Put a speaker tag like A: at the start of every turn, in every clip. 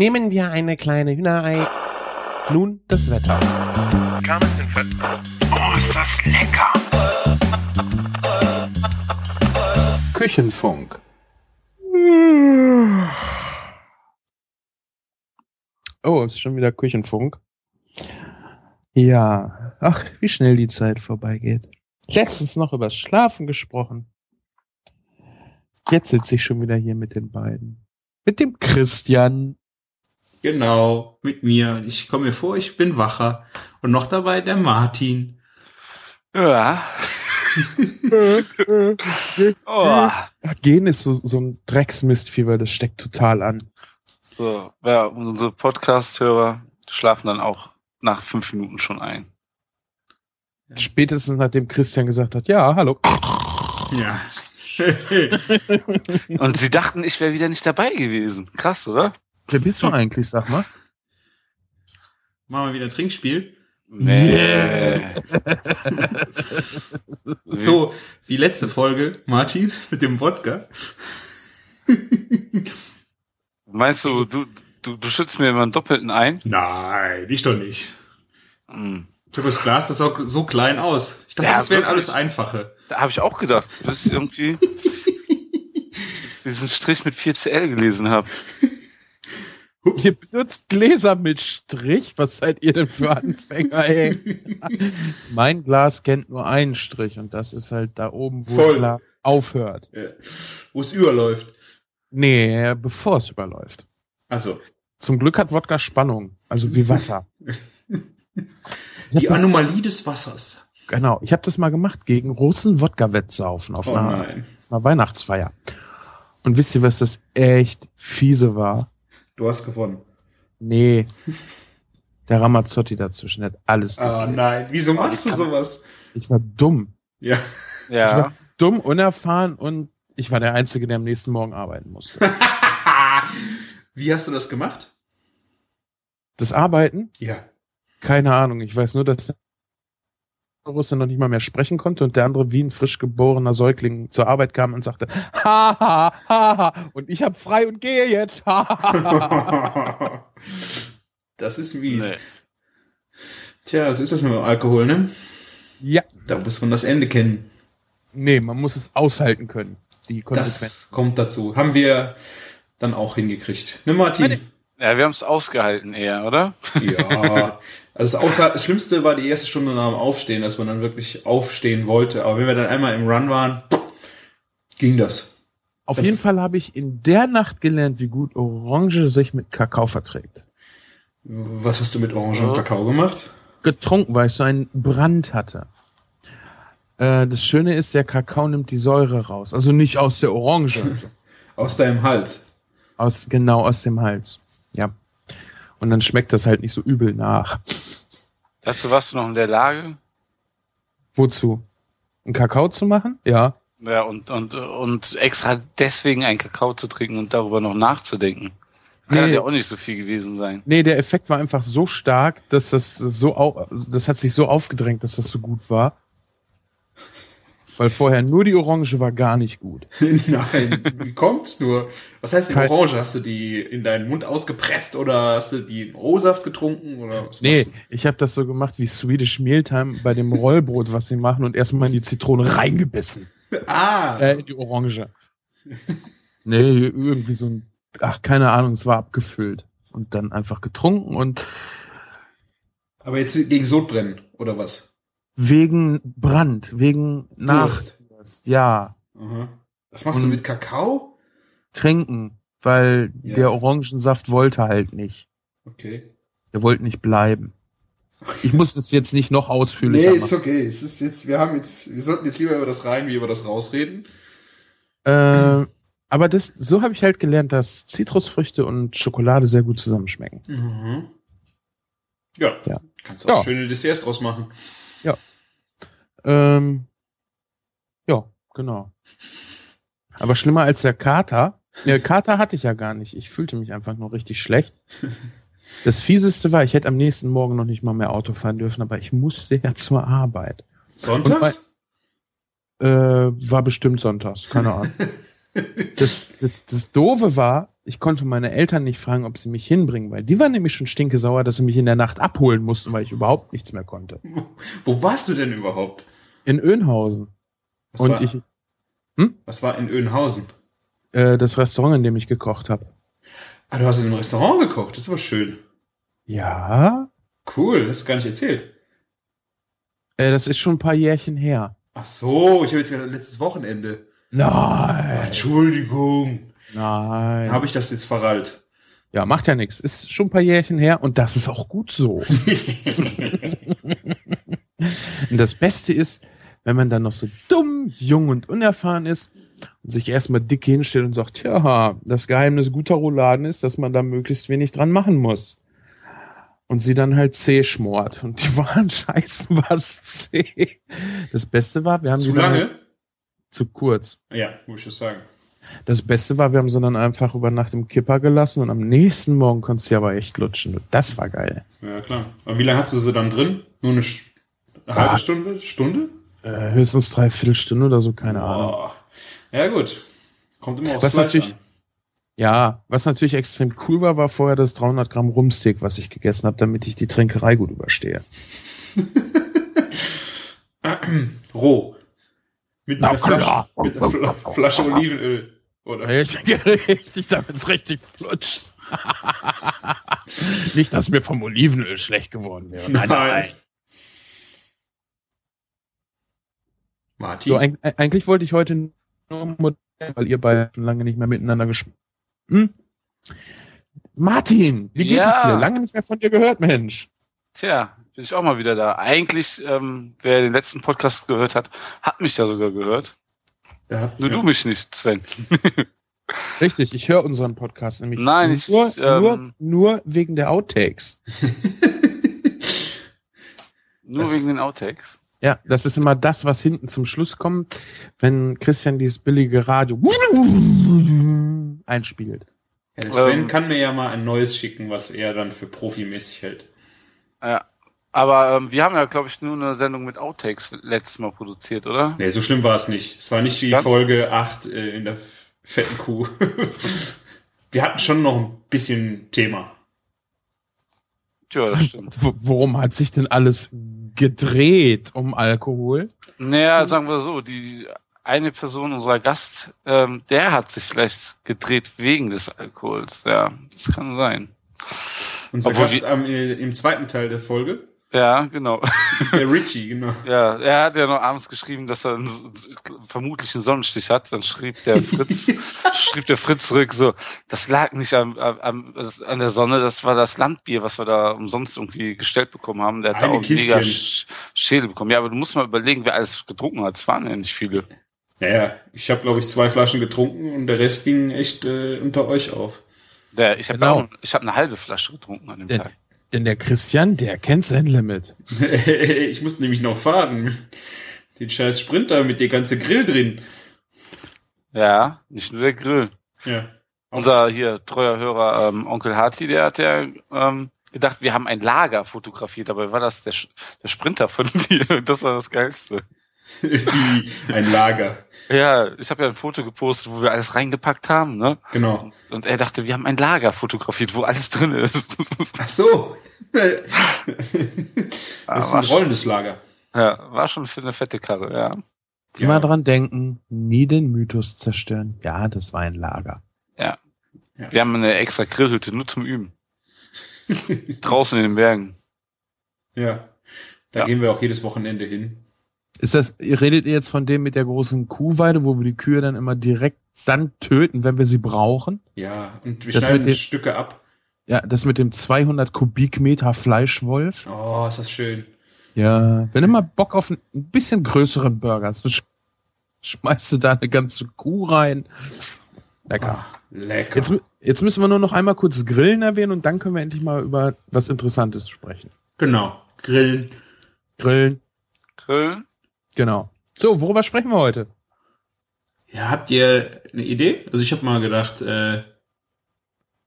A: Nehmen wir eine kleine Hühnerei. Nun das Wetter.
B: Oh, ist das lecker!
C: Küchenfunk.
A: Oh, es ist schon wieder Küchenfunk. Ja, ach, wie schnell die Zeit vorbeigeht. Letztens noch übers Schlafen gesprochen. Jetzt sitze ich schon wieder hier mit den beiden. Mit dem Christian.
D: Genau, mit mir. Ich komme mir vor, ich bin wacher. Und noch dabei der Martin.
B: Ja. oh.
A: Gehen ist so, so ein Drecksmistfieber, das steckt total an.
B: So, ja, unsere Podcast-Hörer schlafen dann auch nach fünf Minuten schon ein.
A: Spätestens nachdem Christian gesagt hat, ja, hallo.
D: Ja.
B: Und sie dachten, ich wäre wieder nicht dabei gewesen. Krass, oder?
A: Wer bist du eigentlich, sag mal?
D: Machen wir wieder Trinkspiel.
B: Nee.
D: So, die letzte Folge, Martin, mit dem Wodka.
B: Meinst du, du, du, du schützt mir immer einen Doppelten ein?
D: Nein, ich doch nicht.
B: Hm.
D: Ich habe das Glas, das sah so klein aus. Ich dachte,
B: Ja,
D: das wären
B: wirklich.
D: alles einfache.
B: Da habe ich auch gedacht, bis ich irgendwie diesen Strich mit 4CL gelesen habe.
A: Ihr benutzt Gläser mit Strich? Was seid ihr denn für Anfänger, ey? mein Glas kennt nur einen Strich und das ist halt da oben, wo
D: Voll.
A: das Glas aufhört.
D: Ja. Wo es überläuft.
A: Nee, bevor es überläuft.
D: Also,
A: Zum Glück hat Wodka Spannung, also wie Wasser.
D: Die Anomalie des Wassers.
A: genau, ich habe das mal gemacht gegen russen Wodka-Wettsaufen auf,
D: Oh
A: einer, auf einer Weihnachtsfeier. Und wisst ihr, was das echt fiese war?
D: Du hast gewonnen.
A: Nee, der Ramazzotti dazwischen hat alles.
D: Ah nein, wieso machst du sowas?
A: Ich war dumm.
D: Ja.
A: Ich
B: Ja.
A: war dumm, unerfahren und ich war der Einzige, der am nächsten Morgen arbeiten musste.
D: Wie hast du das gemacht?
A: Das Arbeiten?
D: Ja.
A: Keine Ahnung. Ich weiß nur, dass Russe noch nicht mal mehr sprechen konnte und der andere wie ein frisch geborener Säugling zur Arbeit kam und sagte, ha, ha, ha, ha, und ich hab frei und gehe jetzt. Ha, ha, ha.
D: das ist mies.
B: Nee.
D: Tja, so ist das mit dem Alkohol, ne?
A: ja,
D: Da muss man das Ende kennen.
A: nee, man muss es aushalten können. Die Konsequenz.
D: Das kommt dazu. Haben wir dann auch hingekriegt. Ne, Martin?
B: Ja, wir haben es ausgehalten eher, oder?
D: Ja. Also das, das Schlimmste war die erste Stunde nach dem Aufstehen, dass man dann wirklich aufstehen wollte. Aber wenn wir dann einmal im Run waren, ging das.
A: Auf jeden Fall habe ich in der Nacht gelernt, wie gut Orange sich mit Kakao verträgt.
D: Was hast du mit Orange und. Kakao gemacht?
A: getrunken, weil ich so einen Brand hatte. Äh, das Schöne ist, der Kakao nimmt die Säure raus. Also nicht aus der Orange.
D: Aus deinem Hals.
A: aus, genau aus dem Hals. Ja. Und dann schmeckt das halt nicht so übel nach.
B: Dazu warst du noch in der Lage.
A: Wozu? Einen Kakao zu machen? Ja.
B: Ja, und, und, und extra deswegen einen Kakao zu trinken und darüber noch nachzudenken. Kann
A: Nee.
B: ja auch nicht so viel gewesen sein.
A: Nee, der Effekt war einfach so stark, dass das so das hat sich so aufgedrängt, dass das so gut war. Weil vorher nur die Orange war gar nicht gut.
D: Nein, wie kommt's nur? Was heißt die
A: Kein-
D: Orange? Hast du die in deinen Mund ausgepresst oder hast du die in O-Saft getrunken? Oder was
A: Nee, ich habe das so gemacht wie Swedish Mealtime bei dem Rollbrot, was sie machen und erstmal in die Zitrone reingebissen.
D: Ah,
A: Äh, in die Orange. Nee, irgendwie so ein, ach, keine Ahnung, es war abgefüllt. Und dann einfach getrunken und
D: aber jetzt gegen Sodbrennen oder was?
A: Wegen Brand, wegen. Nachdurst, ja,
D: Aha. Was machst du
A: Und-
D: mit Kakao?
A: trinken, weil
D: Ja.
A: der Orangensaft wollte halt nicht.
D: Okay.
A: Der wollte nicht bleiben. Ich muss es jetzt nicht noch
D: Nee,
A: ausführlicher
D: ist
A: machen.
D: okay. Es ist jetzt, wir haben jetzt, wir sollten jetzt lieber über das rein wie über das rausreden.
A: Äh, aber das, so habe ich halt gelernt, dass Zitrusfrüchte und Schokolade sehr gut zusammenschmecken.
D: Mhm. Ja.
A: Ja.
D: Kannst du auch
A: Ja.
D: schöne Desserts draus machen.
A: Ähm, ja, genau. Aber schlimmer als der Kater. Der Kater hatte ich ja gar nicht. Ich fühlte mich einfach nur richtig schlecht. Das fieseste war, ich hätte am nächsten Morgen noch nicht mal mehr Auto fahren dürfen, aber ich musste ja zur Arbeit.
D: Sonntags?
A: Äh, war bestimmt sonntags, keine Ahnung. Das, das, das Doofe war, ich konnte meine Eltern nicht fragen, ob sie mich hinbringen, weil die waren nämlich schon stinkesauer, dass sie mich in der Nacht abholen mussten, weil ich überhaupt nichts mehr konnte.
D: Wo warst du denn überhaupt?
A: In Önhausen.
D: Was
A: Und
D: war,
A: ich,
D: was war in Önhausen?
A: äh, das Restaurant, in dem ich gekocht habe.
D: Ah, du hast in einem Restaurant gekocht. Das ist aber schön.
A: Ja,
D: Cool, hast du gar nicht erzählt.
A: äh, das ist schon ein paar Jährchen her.
D: Ach so, ich habe jetzt gerade letztes Wochenende.
A: Nein,
D: Entschuldigung.
A: nein.
D: Habe ich das jetzt verrallt?
A: Ja, macht ja nichts. Ist schon ein paar Jährchen her und das ist auch gut so. Und das Beste ist, wenn man dann noch so dumm, jung und unerfahren ist und sich erstmal dick hinstellt und sagt, ja, das Geheimnis guter Rouladen ist, dass man da möglichst wenig dran machen muss. Und sie dann halt zäh schmort. Und die waren scheißen was zäh. Das Beste war, wir haben
D: Zu lange?
A: Halt zu kurz.
D: Ja, muss ich sagen.
A: Das Beste war, wir haben sie dann einfach über Nacht im Kipper gelassen und am nächsten Morgen konntest du sie aber echt lutschen. Das war geil.
D: Ja, klar. Aber wie lange hast du sie dann drin? Nur eine, eine halbe
A: Ah.
D: Stunde? Stunde?
A: Äh, höchstens dreiviertel Stunde oder so, keine Ahnung.
D: Ja, gut. Kommt immer aufs
A: Was
D: Fleisch
A: natürlich-
D: an.
A: Ja, was natürlich extrem cool war, war vorher das 300 Gramm Rumsteak, was ich gegessen habe, damit ich die Trinkerei gut überstehe.
D: Roh. Mit einer Flasche, mit einer Fla Flasche Olivenöl. Oder?
A: Richtig, damit es richtig flutscht. Nicht, dass mir vom Olivenöl schlecht geworden wäre.
D: Nein. Martin.
A: So, eig eigentlich wollte ich heute nur Modell, weil ihr beide schon lange nicht mehr miteinander gesprochen hm? Martin, wie geht
B: Ja.
A: es dir? Lange nicht mehr von dir gehört, Mensch.
B: Tja, bin ich auch mal wieder da. Eigentlich, ähm, wer den letzten Podcast gehört hat, hat mich ja sogar gehört.
D: ja,
B: Nur
D: ja.
B: du mich nicht, Sven.
A: Richtig, ich höre unseren Podcast nämlich
B: Nein, ich,
A: nur, nur,
B: ähm,
A: nur wegen der Outtakes.
B: Nur
D: Das-
B: wegen den Outtakes.
A: Ja, das ist immer das, was hinten zum Schluss kommt, wenn Christian dieses billige Radio einspielt.
D: Ja, Sven
B: Ähm.
D: kann mir ja mal ein neues schicken, was er dann für profimäßig hält.
B: Ja. Aber ähm, wir haben ja, glaube ich, nur eine Sendung mit Outtakes letztes Mal produziert, oder?
D: Nee, so schlimm war es nicht. Es war nicht die
B: Ganz?
D: Folge 8 äh, in der fetten Kuh. Wir hatten schon noch ein bisschen Thema.
B: Tja, das stimmt.
A: W worum hat sich denn alles gedreht um Alkohol?
B: Naja, sagen wir so, die eine Person, unser Gast, ähm, der hat sich vielleicht gedreht wegen des Alkohols. Ja, das kann sein.
D: Unser
B: Obwohl
D: Gast
B: die-
D: am, äh, im zweiten Teil der Folge,
B: Ja, genau.
D: der Richie, genau.
B: Ja, er hat ja noch abends geschrieben, dass er einen, vermutlich einen Sonnenstich hat. Dann schrieb der Fritz, schrieb der Fritz zurück so, das lag nicht am, am, an der Sonne, das war das Landbier, was wir da umsonst irgendwie gestellt bekommen haben. Der hat da
D: Eine
B: auch mega
D: Kistchen.
B: Sch Schädel bekommen. Ja, aber du musst mal überlegen, wer alles getrunken hat. Es waren ja nicht viele.
D: Naja, ich habe, glaube ich, zwei Flaschen getrunken und der Rest ging echt äh, unter euch auf.
B: Der, ich habe
A: Genau.
B: auch, ich habe eine halbe Flasche getrunken an dem
A: Der-
B: Tag.
A: Denn der Christian, der kennt sein Limit.
D: ich musste nämlich noch fahren. Den scheiß Sprinter mit der ganze Grill drin.
B: Ja, nicht nur der Grill.
D: Ja.
B: Unser hier treuer Hörer ähm, Onkel Hartli, der hat ja ähm, gedacht, wir haben ein Lager fotografiert, dabei war das der, Sch- der Sprinter von dir. Das war das Geilste.
D: Wie ein Lager.
B: Ja, ich habe ja ein Foto gepostet, wo wir alles reingepackt haben, ne?
D: Genau.
B: Und er dachte, wir haben ein Lager fotografiert, wo alles drin ist.
D: Ach so.
B: Ja,
D: Das ist ein rollendes Lager.
B: ja, war schon für eine fette Karre, ja.
A: Immer dran denken, nie den Mythos zerstören. Ja, das war ein Lager.
B: Wir haben eine extra Grillhütte nur zum Üben. Draußen in den Bergen.
D: Ja. Da
B: Ja.
D: gehen wir auch jedes Wochenende hin.
A: Ist das, redet ihr jetzt von dem mit der großen Kuhweide, wo wir die Kühe dann immer direkt dann töten, wenn wir sie brauchen?
D: Ja, und wir
A: Das
D: schneiden
A: mit den-
D: Stücke ab.
A: Ja, das mit dem 200 Kubikmeter Fleischwolf.
D: Oh, ist das schön.
A: Ja, wenn du mal Bock auf einen ein bisschen größeren Burger hast, sch schmeißt du da eine ganze Kuh rein. Lecker.
D: Ah, lecker.
A: Jetzt, jetzt müssen wir nur noch einmal kurz Grillen erwähnen und dann können wir endlich mal über was Interessantes sprechen.
D: genau. Grillen.
A: Grillen,
B: Grillen?
A: Genau. So, worüber sprechen wir heute?
D: Ja, habt ihr eine Idee? Also ich habe mal gedacht, äh,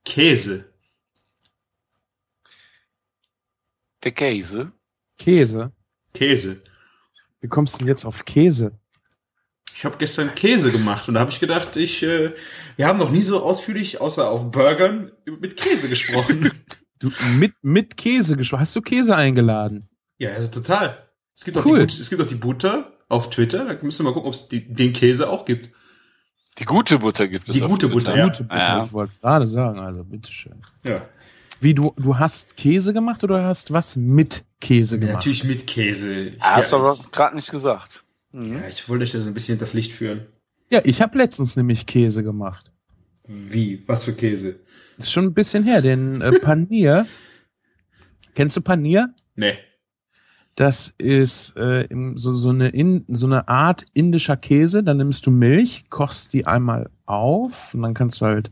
D: Käse.
B: Der Käse?
A: Käse.
D: Käse.
A: Wie kommst du denn jetzt auf Käse?
D: Ich habe gestern Käse gemacht und da habe ich gedacht, ich, äh, wir haben noch nie so ausführlich, außer auf Burgern, mit Käse gesprochen.
A: Du, mit, mit Käse gesprochen. Hast du Käse eingeladen?
D: ja, also total. Es gibt, auch
A: Cool.
D: die, But- es gibt auch die Butter auf Twitter. Da müssen wir mal gucken, ob es die- den Käse auch gibt.
B: Die gute Butter gibt es.
D: Die
B: auf
D: gute
B: Twitter.
D: Butter, ja.
A: Gute Butter,
B: Ja.
A: Ich wollte gerade sagen, also bitteschön.
D: Ja.
A: Wie, du, du hast Käse gemacht oder hast was mit Käse
D: Ja,
A: gemacht?
D: natürlich mit Käse. Ich,
B: hast du aber gerade nicht gesagt. Mhm.
D: ja, ich wollte euch da so ein bisschen das Licht führen.
A: Ja, ich habe letztens nämlich Käse gemacht.
D: Wie? Was für Käse?
A: Ist schon ein bisschen her, den äh, Panier. Kennst du Panier?
D: Nee.
A: Das ist äh, so, so, eine in, so eine Art indischer Käse. Dann nimmst du Milch, kochst die einmal auf und dann kannst du halt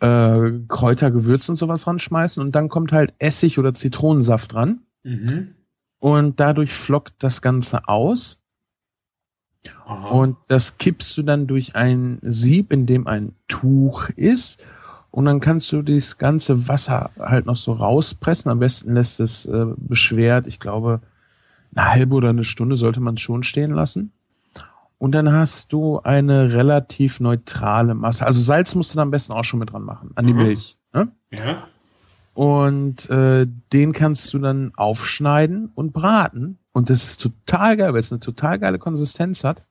A: äh, Kräuter, Gewürz und sowas ranschmeißen und dann kommt halt Essig oder Zitronensaft dran
D: Mhm.
A: und dadurch flockt das Ganze aus
D: Aha.
A: und das kippst du dann durch ein Sieb, in dem ein Tuch ist und dann kannst du das ganze Wasser halt noch so rauspressen. Am besten lässt es äh, beschwert, ich glaube, eine halbe oder eine Stunde sollte man es schon stehen lassen. Und dann hast du eine relativ neutrale Masse. Also Salz musst du da am besten auch schon mit dran machen, an die
D: Mhm.
A: Milch. Ne?
D: ja.
A: Und äh, den kannst du dann aufschneiden und braten. Und das ist total geil, weil es eine total geile Konsistenz hat.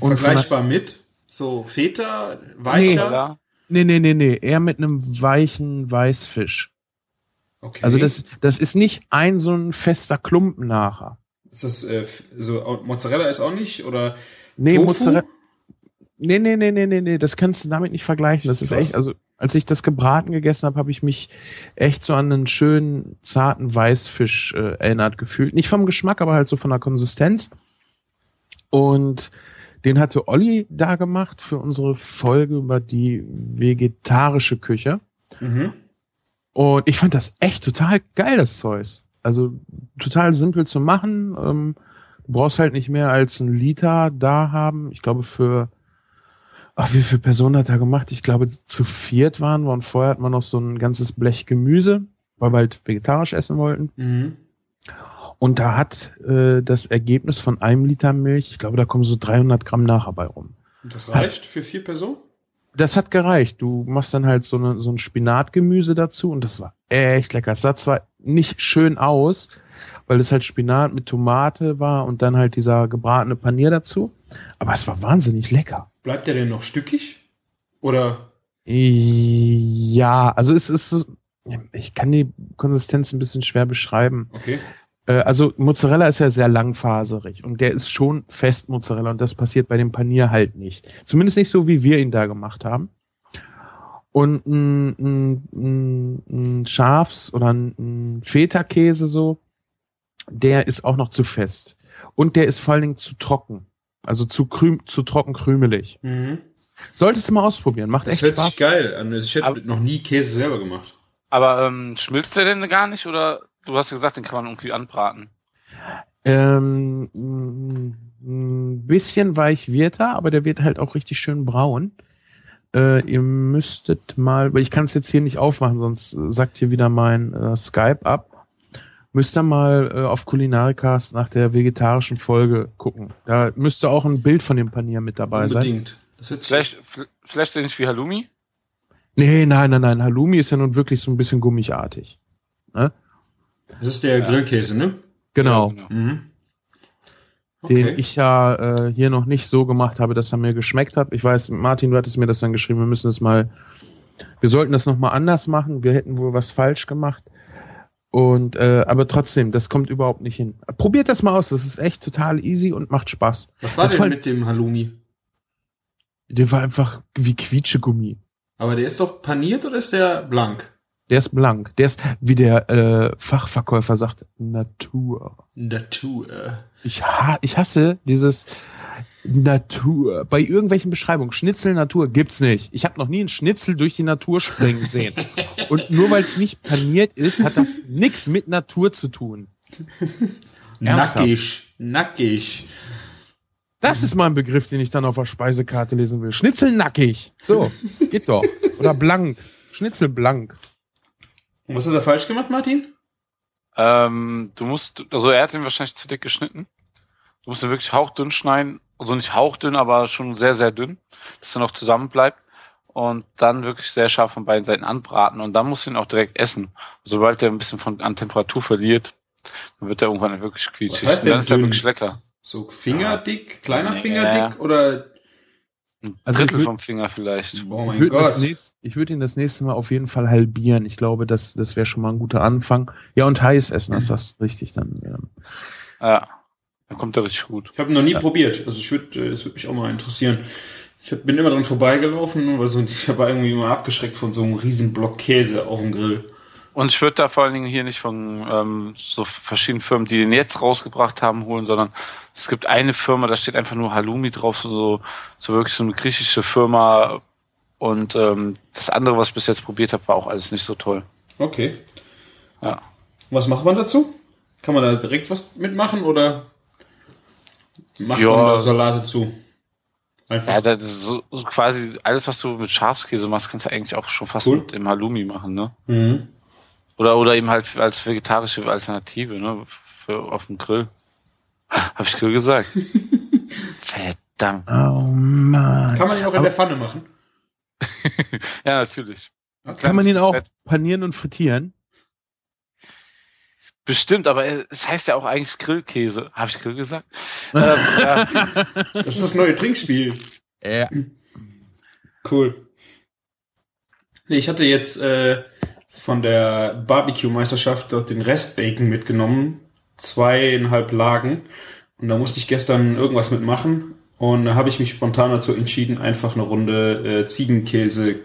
A: Und
D: Vergleichbar mit so Feta, weicher.
B: Ja.
A: Nee, nee, nee, nee. Eher mit einem weichen Weißfisch.
D: Okay.
A: Also das, das ist nicht ein so ein fester Klumpen nachher.
D: ist das äh, so Mozzarella ist auch nicht oder
A: Nee,
D: Tofu?
A: Mozzarella. Nee, nee, nee, nee, nee, nee. Das kannst du damit nicht vergleichen. Das ist
D: Krass.
A: echt, also als ich das gebraten gegessen habe, habe ich mich echt so an einen schönen, zarten Weißfisch äh, erinnert gefühlt. Nicht vom Geschmack, aber halt so von der Konsistenz. Und den hatte Olli da gemacht für unsere Folge über die vegetarische Küche.
D: mhm.
A: Und ich fand das echt total geil, das Zeug. Also total simpel zu machen. Ähm, du brauchst halt nicht mehr als einen Liter da haben. Ich glaube für, ach, wie viele Personen hat er gemacht? Ich glaube zu viert waren wir und vorher hat man noch so ein ganzes Blech Gemüse, weil wir halt vegetarisch essen wollten.
D: Mhm.
A: Und da hat äh, das Ergebnis von einem Liter Milch, ich glaube, da kommen so 300 Gramm nachher bei rum.
D: Und das reicht für vier Personen?
A: Das hat gereicht. Du machst dann halt so, eine, so ein Spinatgemüse dazu und das war echt lecker. Es sah zwar nicht schön aus, weil es halt Spinat mit Tomate war und dann halt dieser gebratene Panier dazu, aber es war wahnsinnig lecker.
D: Bleibt der denn noch stückig? Oder
A: Ja, also es ist, ich kann die Konsistenz ein bisschen schwer beschreiben.
D: okay.
A: Äh, also Mozzarella ist ja sehr langfaserig und der ist schon fest Mozzarella und das passiert bei dem Panier halt nicht. Zumindest nicht so, wie wir ihn da gemacht haben. Und ein, ein, ein, ein Schafs- oder ein, ein Feta-Käse so, der ist auch noch zu fest. Und der ist vor allen Dingen zu trocken. Also zu, krüm, zu trocken krümelig.
D: Mhm.
A: Solltest du mal ausprobieren. Macht
D: Das
A: echt
D: hört
A: Spaß.
D: sich geil an. Also Ich hätte
B: Aber-
D: noch nie Käse selber gemacht.
B: Aber ähm, schmilzt der denn gar nicht? Oder du hast ja gesagt, den kann man irgendwie anbraten.
A: Ähm, ein bisschen weich wird er, aber der wird halt auch richtig schön braun. Äh, ihr müsstet mal, weil ich kann es jetzt hier nicht aufmachen, sonst sagt hier wieder mein äh, Skype ab. Müsst ihr mal äh, auf Kulinarikas nach der vegetarischen Folge gucken. Da müsste auch ein Bild von dem Panier mit dabei sein.
D: Unbedingt. Das hört sich
B: Vielleicht, vielleicht so ähnlich wie Halloumi?
A: Nee, nein, nein, nein. Halloumi ist ja nun wirklich so ein bisschen gummiartig. Ne?
D: Das ist der
B: Ja.
D: Grillkäse, ne?
A: Genau.
B: Ja,
D: Mhm.
A: den ich ja äh, hier noch nicht so gemacht habe, dass er mir geschmeckt hat. Ich weiß, Martin, du hattest mir das dann geschrieben, wir müssen es mal, wir sollten das nochmal anders machen, wir hätten wohl was falsch gemacht. Und äh, aber trotzdem, das kommt überhaupt nicht hin. Probiert das mal aus, das ist echt total easy und macht Spaß.
D: Was war
A: Das
D: denn
A: war-
D: mit dem Halloumi?
A: Der war einfach wie Quietschegummi.
D: Aber der ist doch paniert oder ist der blank?
A: Der ist blank. Der ist, wie der äh, Fachverkäufer sagt, Natur.
D: Natur.
A: Ich, ha ich hasse dieses Natur. Bei irgendwelchen Beschreibungen. Schnitzel Natur gibt's nicht. Ich habe noch nie einen Schnitzel durch die Natur springen sehen. Und nur weil es nicht paniert ist, hat das nichts mit Natur zu tun.
D: Nackig. Nackig.
A: Das ist mal ein Begriff, den ich dann auf der Speisekarte lesen will. Schnitzel nackig. So, geht doch. Oder blank. Schnitzel blank.
D: Was hat er falsch gemacht, Martin?
B: Ähm, du musst, also er hat ihn wahrscheinlich zu dick geschnitten. Du musst ihn wirklich hauchdünn schneiden Also nicht hauchdünn, aber schon sehr, sehr dünn, dass er noch zusammen bleibt. Und dann wirklich sehr scharf von beiden Seiten anbraten. Und dann musst du ihn auch direkt essen. Sobald er ein bisschen von, an Temperatur verliert, dann wird er irgendwann wirklich quietschig.
D: Was heißt
B: Und dann
D: denn
B: ist er wirklich lecker.
D: So fingerdick, kleiner
B: Ja.
D: Fingerdick oder
B: Ein
A: Also ich
B: Drittel
A: würd-
B: vom Finger vielleicht.
D: oh
A: Ich
D: mein
A: würde
D: Gott.
A: nächst, ich würd ihn das nächste Mal auf jeden Fall halbieren. Ich glaube, das, das wäre schon mal ein guter Anfang. Ja, und heiß essen, das ist richtig dann. Ähm,
B: Ja. Dann kommt er richtig gut.
D: Ich habe noch nie
A: Ja.
D: probiert. Also ich würde, es würde mich auch mal interessieren. Ich hab, bin immer dran vorbeigelaufen, weil so, ich habe irgendwie immer abgeschreckt von so einem riesen Block Käse auf dem Grill.
B: Und ich würde da vor allen Dingen hier nicht von ähm, so verschiedenen Firmen, die den jetzt rausgebracht haben, holen, sondern es gibt eine Firma, da steht einfach nur Halloumi drauf, so, so wirklich so eine griechische Firma. Und ähm, das andere, was ich bis jetzt probiert habe, war auch alles nicht so toll.
D: Okay.
B: Ja.
D: Was macht man dazu? Kann man da direkt was mitmachen oder macht
B: Ja.
D: man da Salate zu? Einfach.
B: Ja, das ist so, so quasi alles, was du mit Schafskäse machst, kannst du eigentlich auch schon fast
D: Cool.
B: mit dem Halloumi machen, ne?
D: mhm.
B: Oder, oder eben halt als vegetarische Alternative, ne? Für, auf dem Grill. Hab ich Grill gesagt? Verdammt.
A: oh Mann.
D: Kann man ihn auch in der Pfanne machen?
B: Ja, natürlich.
A: Kann man ihn auch panieren und frittieren?
B: Bestimmt, aber es heißt ja auch eigentlich Grillkäse. Habe ich Grill gesagt? ähm, ja,
D: Das ist das neue Trinkspiel.
A: Ja.
D: Cool. Nee, ich hatte jetzt äh, von der Barbecue-Meisterschaft dort den Rest Bacon mitgenommen. Zweieinhalb Lagen. Und da musste ich gestern irgendwas mitmachen. Und da habe ich mich spontan dazu entschieden, einfach eine Runde äh, Ziegenkäse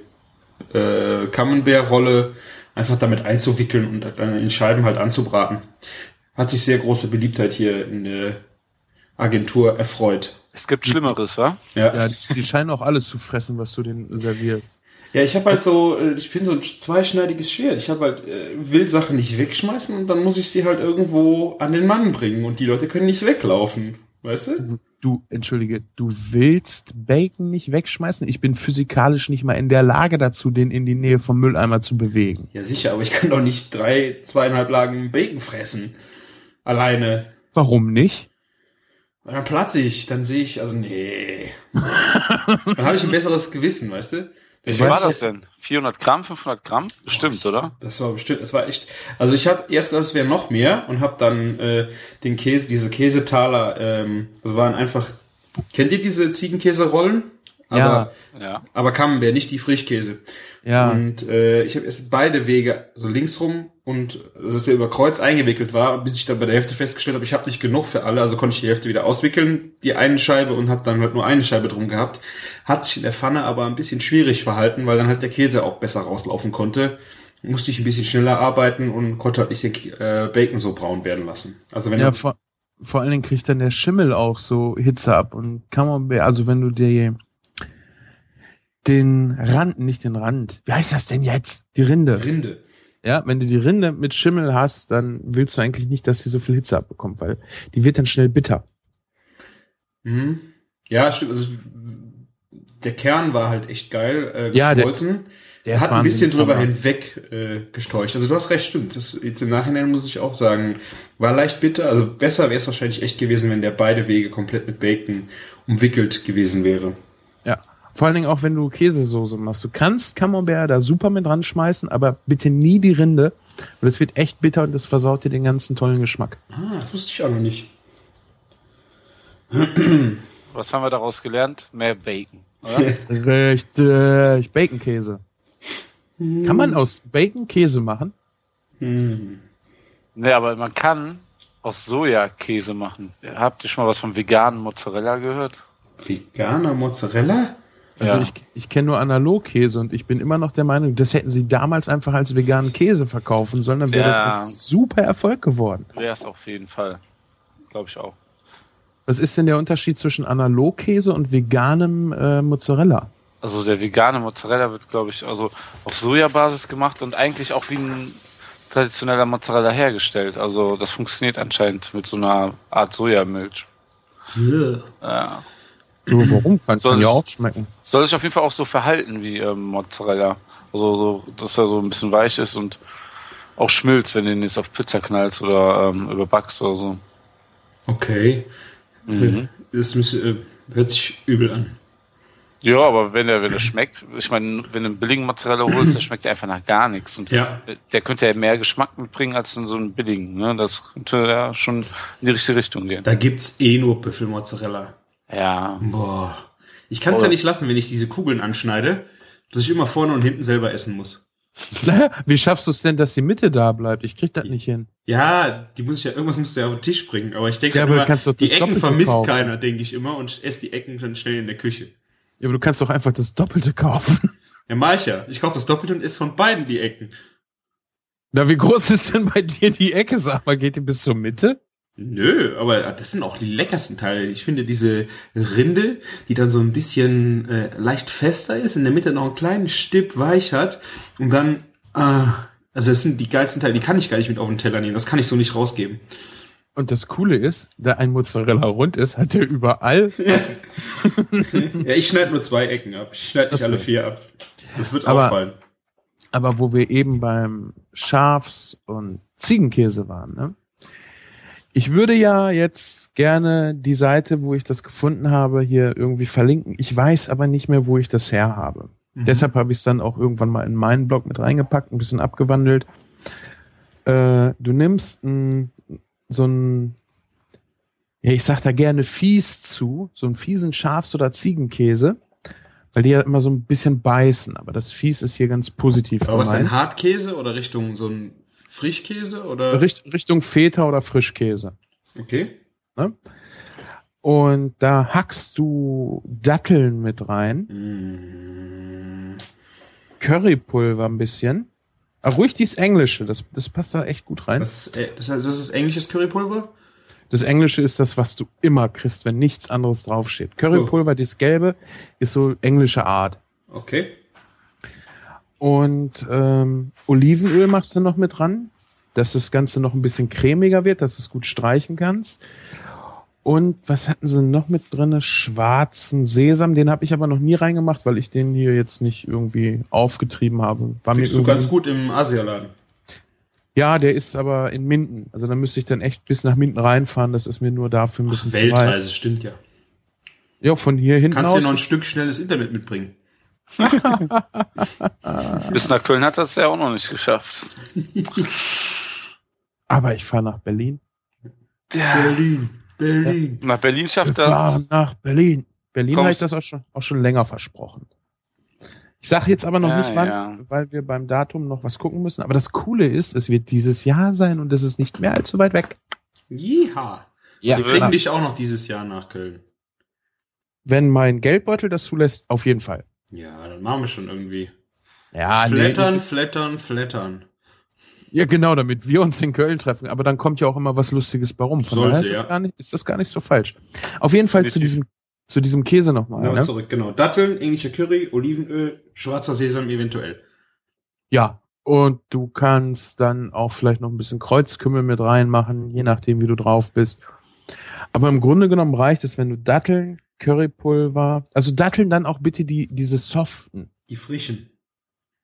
D: äh, Camembert-Rolle einfach damit einzuwickeln und dann in Scheiben halt anzubraten. Hat sich sehr große Beliebtheit hier in der Agentur erfreut.
B: es gibt Schlimmeres, wa?
D: Ja.
A: ja die, die scheinen auch alles zu fressen, was du denen servierst.
D: Ja, ich habe halt so, äh, ich bin so ein zweischneidiges Schwert. Ich habe halt, äh, will Sachen nicht wegschmeißen und dann muss ich sie halt irgendwo an den Mann bringen und die Leute können nicht weglaufen. Weißt du?
A: Du, entschuldige, du willst Bacon nicht wegschmeißen? Ich bin physikalisch nicht mal in der Lage dazu, den in die Nähe vom Mülleimer zu bewegen.
D: Ja, sicher, aber ich kann doch nicht drei, zweieinhalb Lagen Bacon fressen. Alleine.
A: Warum nicht?
D: Und dann platze ich, dann sehe ich, also nee. dann habe ich ein besseres Gewissen, weißt du?
B: Wie war das denn? 400 Gramm, 500 Gramm? Bestimmt, oder?
D: Das war bestimmt, das war echt. Also ich habe erst gedacht, es wäre noch mehr und habe dann äh, den Käse, diese Käsetaler, ähm, das waren einfach. Kennt ihr diese Ziegenkäserollen?
A: Ja.
D: Aber,
B: Ja.
D: aber Camembert, nicht die Frischkäse.
A: Ja.
D: Und äh, ich habe erst beide Wege, so linksrum und also, dass der über Kreuz eingewickelt war, bis ich dann bei der Hälfte festgestellt habe, ich habe nicht genug für alle, also konnte ich die Hälfte wieder auswickeln, die eine Scheibe und habe dann halt nur eine Scheibe drum gehabt. Hat sich in der Pfanne aber ein bisschen schwierig verhalten, weil dann halt der Käse auch besser rauslaufen konnte. Musste ich ein bisschen schneller arbeiten und konnte halt nicht den äh, Bacon so braun werden lassen. Also wenn
A: Ja,
D: du,
A: vor, vor allen Dingen kriegt dann der Schimmel auch so Hitze ab und Camembert, also wenn du dir den Rand, nicht den Rand, wie heißt das denn jetzt? Die Rinde.
D: Rinde.
A: Ja, wenn du die Rinde mit Schimmel hast, dann willst du eigentlich nicht, dass sie so viel Hitze abbekommt, weil die wird dann schnell bitter.
D: Mhm. Ja, stimmt. Also, der Kern war halt echt geil äh,
A: Ja, der-. Der
D: hat ein bisschen drüber
A: hammer.
D: hinweg äh, gesteucht. Also du hast recht, stimmt. Das jetzt im Nachhinein muss ich auch sagen, war leicht bitter. Also besser wäre es wahrscheinlich echt gewesen, wenn der beide Wege komplett mit Bacon umwickelt gewesen wäre.
A: Vor allen Dingen auch, wenn du Käsesoße machst. Du kannst Camembert da super mit ranschmeißen, aber bitte nie die Rinde. Und es wird echt bitter und das versaut dir den ganzen tollen Geschmack.
D: Ah, das wusste ich auch noch nicht.
B: Was haben wir daraus gelernt? Mehr Bacon. Oder?
A: Richtig. Baconkäse. Kann man aus Bacon Käse machen?
D: Hm.
B: nee, aber man kann aus Sojakäse machen. Habt ihr schon mal was von veganen Mozzarella gehört?
D: Veganer Mozzarella?
A: Also
B: Ja.
A: ich, ich kenne nur Analogkäse und ich bin immer noch der Meinung, das hätten sie damals einfach als veganen Käse verkaufen sollen, dann wäre
B: Ja.
A: das ein super Erfolg geworden.
B: Wäre es auf jeden Fall. Glaube ich auch.
A: Was ist denn der Unterschied zwischen Analogkäse und veganem äh, Mozzarella?
B: Also der vegane Mozzarella wird, glaube ich, also auf Sojabasis gemacht und eigentlich auch wie ein traditioneller Mozzarella hergestellt. Also das funktioniert anscheinend mit so einer Art Sojamilch. Ja.
A: Nur warum? Kann
B: Soll
A: es ja
B: es-
A: auch schmecken.
B: Soll sich auf jeden Fall auch so verhalten wie ähm, Mozzarella. Also so, dass er so ein bisschen weich ist und auch schmilzt, wenn du ihn jetzt auf Pizza knallst oder ähm, überbackst oder so.
D: Okay.
B: Mhm.
D: Das äh, Hört sich übel an.
B: Ja, aber wenn er, wenn er schmeckt, ich meine, wenn du einen billigen Mozzarella holst, der schmeckt einfach nach gar nichts. Und
D: Ja.
B: der könnte ja mehr Geschmack mitbringen als in so einen billigen. Ne? Das könnte ja schon in die richtige Richtung gehen.
D: Da gibt's eh nur Büffelmozzarella.
B: Ja.
D: Boah. Ich kann's ja
B: Oder-
D: nicht lassen, wenn ich diese Kugeln anschneide, dass ich immer vorne und hinten selber essen muss.
A: Wie schaffst du es denn, dass die Mitte da bleibt? Ich krieg das nicht hin.
D: Ja, die muss ich ja, irgendwas musst du ja auf den Tisch bringen. Aber ich denke
A: Ja,
D: halt immer, die Ecken
A: Doppelte
D: vermisst
A: kaufen.
D: keiner, denke ich immer, und esse die Ecken dann schnell in der Küche.
A: Ja, aber du kannst doch einfach das Doppelte kaufen.
D: Ja, mach ich ja. Ich kaufe das Doppelte und esse von beiden die Ecken.
A: Na, wie groß ist denn bei dir die Ecke? Sag mal, geht die bis zur Mitte?
D: Nö, aber das sind auch die leckersten Teile. Ich finde diese Rinde, die dann so ein bisschen äh, leicht fester ist, in der Mitte noch einen kleinen Stipp weich hat und dann, äh, also das sind die geilsten Teile, die kann ich gar nicht mit auf den Teller nehmen. Das kann ich so nicht rausgeben.
A: Und das Coole ist, da ein Mozzarella rund ist, hat der überall.
D: Ja, ich schneide nur zwei Ecken ab. Ich schneide nicht alle vier ab. Das wird
A: Aber-
D: auffallen.
A: Aber wo wir eben beim Schafs- und Ziegenkäse waren, ne? Ich würde ja jetzt gerne die Seite, wo ich das gefunden habe, hier irgendwie verlinken. Ich weiß aber nicht mehr, wo ich das her habe.
D: Mhm.
A: Deshalb habe ich es dann auch irgendwann mal in meinen Blog mit reingepackt, ein bisschen abgewandelt. Äh, du nimmst n, so ein, ja, ich sag da gerne fies zu, so einen fiesen Schafs- oder Ziegenkäse, weil die ja immer so ein bisschen beißen. Aber das Fies ist hier ganz positiv
D: Aber was ein
A: gemeint.
D: Hartkäse oder Richtung so ein Frischkäse oder?
A: Richt, Richtung Feta oder Frischkäse.
D: Okay.
A: Ne? Und da hackst du Datteln mit rein,
D: Mm,
A: Currypulver ein bisschen. Aber ruhig dies Englische, das, das passt da echt gut rein.
D: Was, äh, das heißt, das ist englisches Currypulver?
A: Das Englische ist das, was du immer kriegst, wenn nichts anderes draufsteht. Currypulver, das Gelbe, ist so englische Art.
D: Okay.
A: Und ähm, Olivenöl machst du noch mit dran, dass das Ganze noch ein bisschen cremiger wird, dass du es gut streichen kannst. Und was hatten sie noch mit drinne? Schwarzen Sesam, den habe ich aber noch nie reingemacht, weil ich den hier jetzt nicht irgendwie aufgetrieben habe. War mir
D: Kriegst du
A: irgendwie-
D: ganz gut im Asialaden.
A: Ja, der ist aber in Minden. Also da müsste ich dann echt bis nach Minden reinfahren. Das ist mir nur dafür ein bisschen zu weit.
D: Weltreise, stimmt ja.
A: Ja, von hier hinten
D: Kannst dir
A: aus.
D: noch ein Stück schnelles Internet mitbringen.
B: Bis nach Köln hat das ja auch noch nicht geschafft.
A: aber ich fahre nach Berlin.
D: Berlin, Berlin.
B: Nach Berlin
A: Wir
B: schafft das.
A: fahren nach Berlin. Berlin habe ich das auch schon, auch schon länger versprochen. Ich sage jetzt aber noch
B: Ja,
A: nicht wann,
B: ja.
A: weil wir beim Datum noch was gucken müssen. Aber das Coole ist, es wird dieses Jahr sein und es ist nicht mehr allzu weit weg.
D: Jeha.
A: Ja,
D: Wir kriegen dich auch noch dieses Jahr nach Köln.
A: wenn mein Geldbeutel das zulässt, auf jeden Fall.
D: Ja, dann machen wir schon irgendwie.
A: Ja,
D: flattern, flattern, flattern.
A: Ja, genau, damit wir uns in Köln treffen. Aber dann kommt ja auch immer was Lustiges bei rum. Von
D: Sollte,
A: daher ist,
D: ja.
A: das gar nicht, ist das gar nicht so falsch. Auf jeden Fall zu diesem, zu diesem Käse nochmal.
D: Nochmal
A: Ne?
D: zurück, genau. Datteln, englischer Curry, Olivenöl, schwarzer Sesam eventuell.
A: Ja. Und du kannst dann auch vielleicht noch ein bisschen Kreuzkümmel mit reinmachen, je nachdem, wie du drauf bist. Aber im Grunde genommen reicht es, wenn du Datteln, Currypulver, also Datteln dann auch bitte die, diese soften.
D: Die frischen.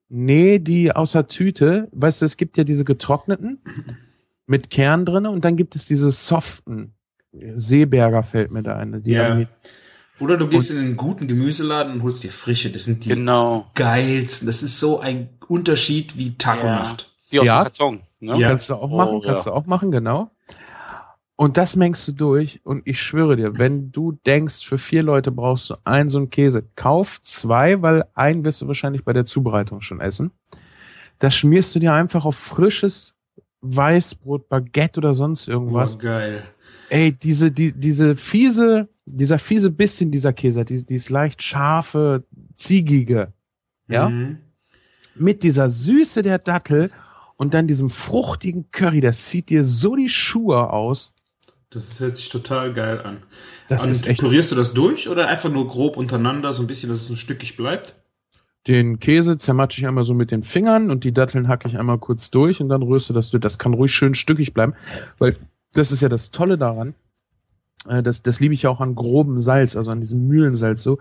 A: Nee, die außer Tüte. Weißt du, es gibt ja diese getrockneten mit Kern drinne und dann gibt es diese soften. Seeberger fällt mir da eine. Die
D: Ja. Oder du gehst in einen guten Gemüseladen und holst dir frische. Das sind die
B: Genau.
D: geilsten. Das ist so ein Unterschied wie Tag und
B: Ja.
D: Nacht.
B: Die aus
A: Ja.
B: dem Karton. Ne?
D: Ja.
A: Kannst du auch machen,
B: Oh,
A: kannst
B: ja.
A: du auch machen, genau. Und das mengst du durch und ich schwöre dir, wenn du denkst, für vier Leute brauchst du einen so einen Käse, kauf zwei, weil einen wirst du wahrscheinlich bei der Zubereitung schon essen. Das schmierst du dir einfach auf frisches Weißbrot, Baguette oder sonst irgendwas.
D: Oh, geil.
A: Ey, diese, die, diese fiese, dieser fiese bisschen dieser Käse, die, dieses leicht scharfe, ziegige, ja,
D: Mhm.
A: mit dieser Süße der Dattel und dann diesem fruchtigen Curry, das zieht dir so die Schuhe aus.
D: Das hört sich total geil an.
A: Das
D: und
A: ist
D: pürierst du das durch oder einfach nur grob untereinander, so ein bisschen, dass es ein stückig bleibt?
A: Den Käse zermatsche ich einmal so mit den Fingern und die Datteln hacke ich einmal kurz durch und dann du das durch. Das kann ruhig schön stückig bleiben, weil das ist ja das Tolle daran. Äh, Das, das liebe ich ja auch an grobem Salz, also an diesem Mühlensalz so.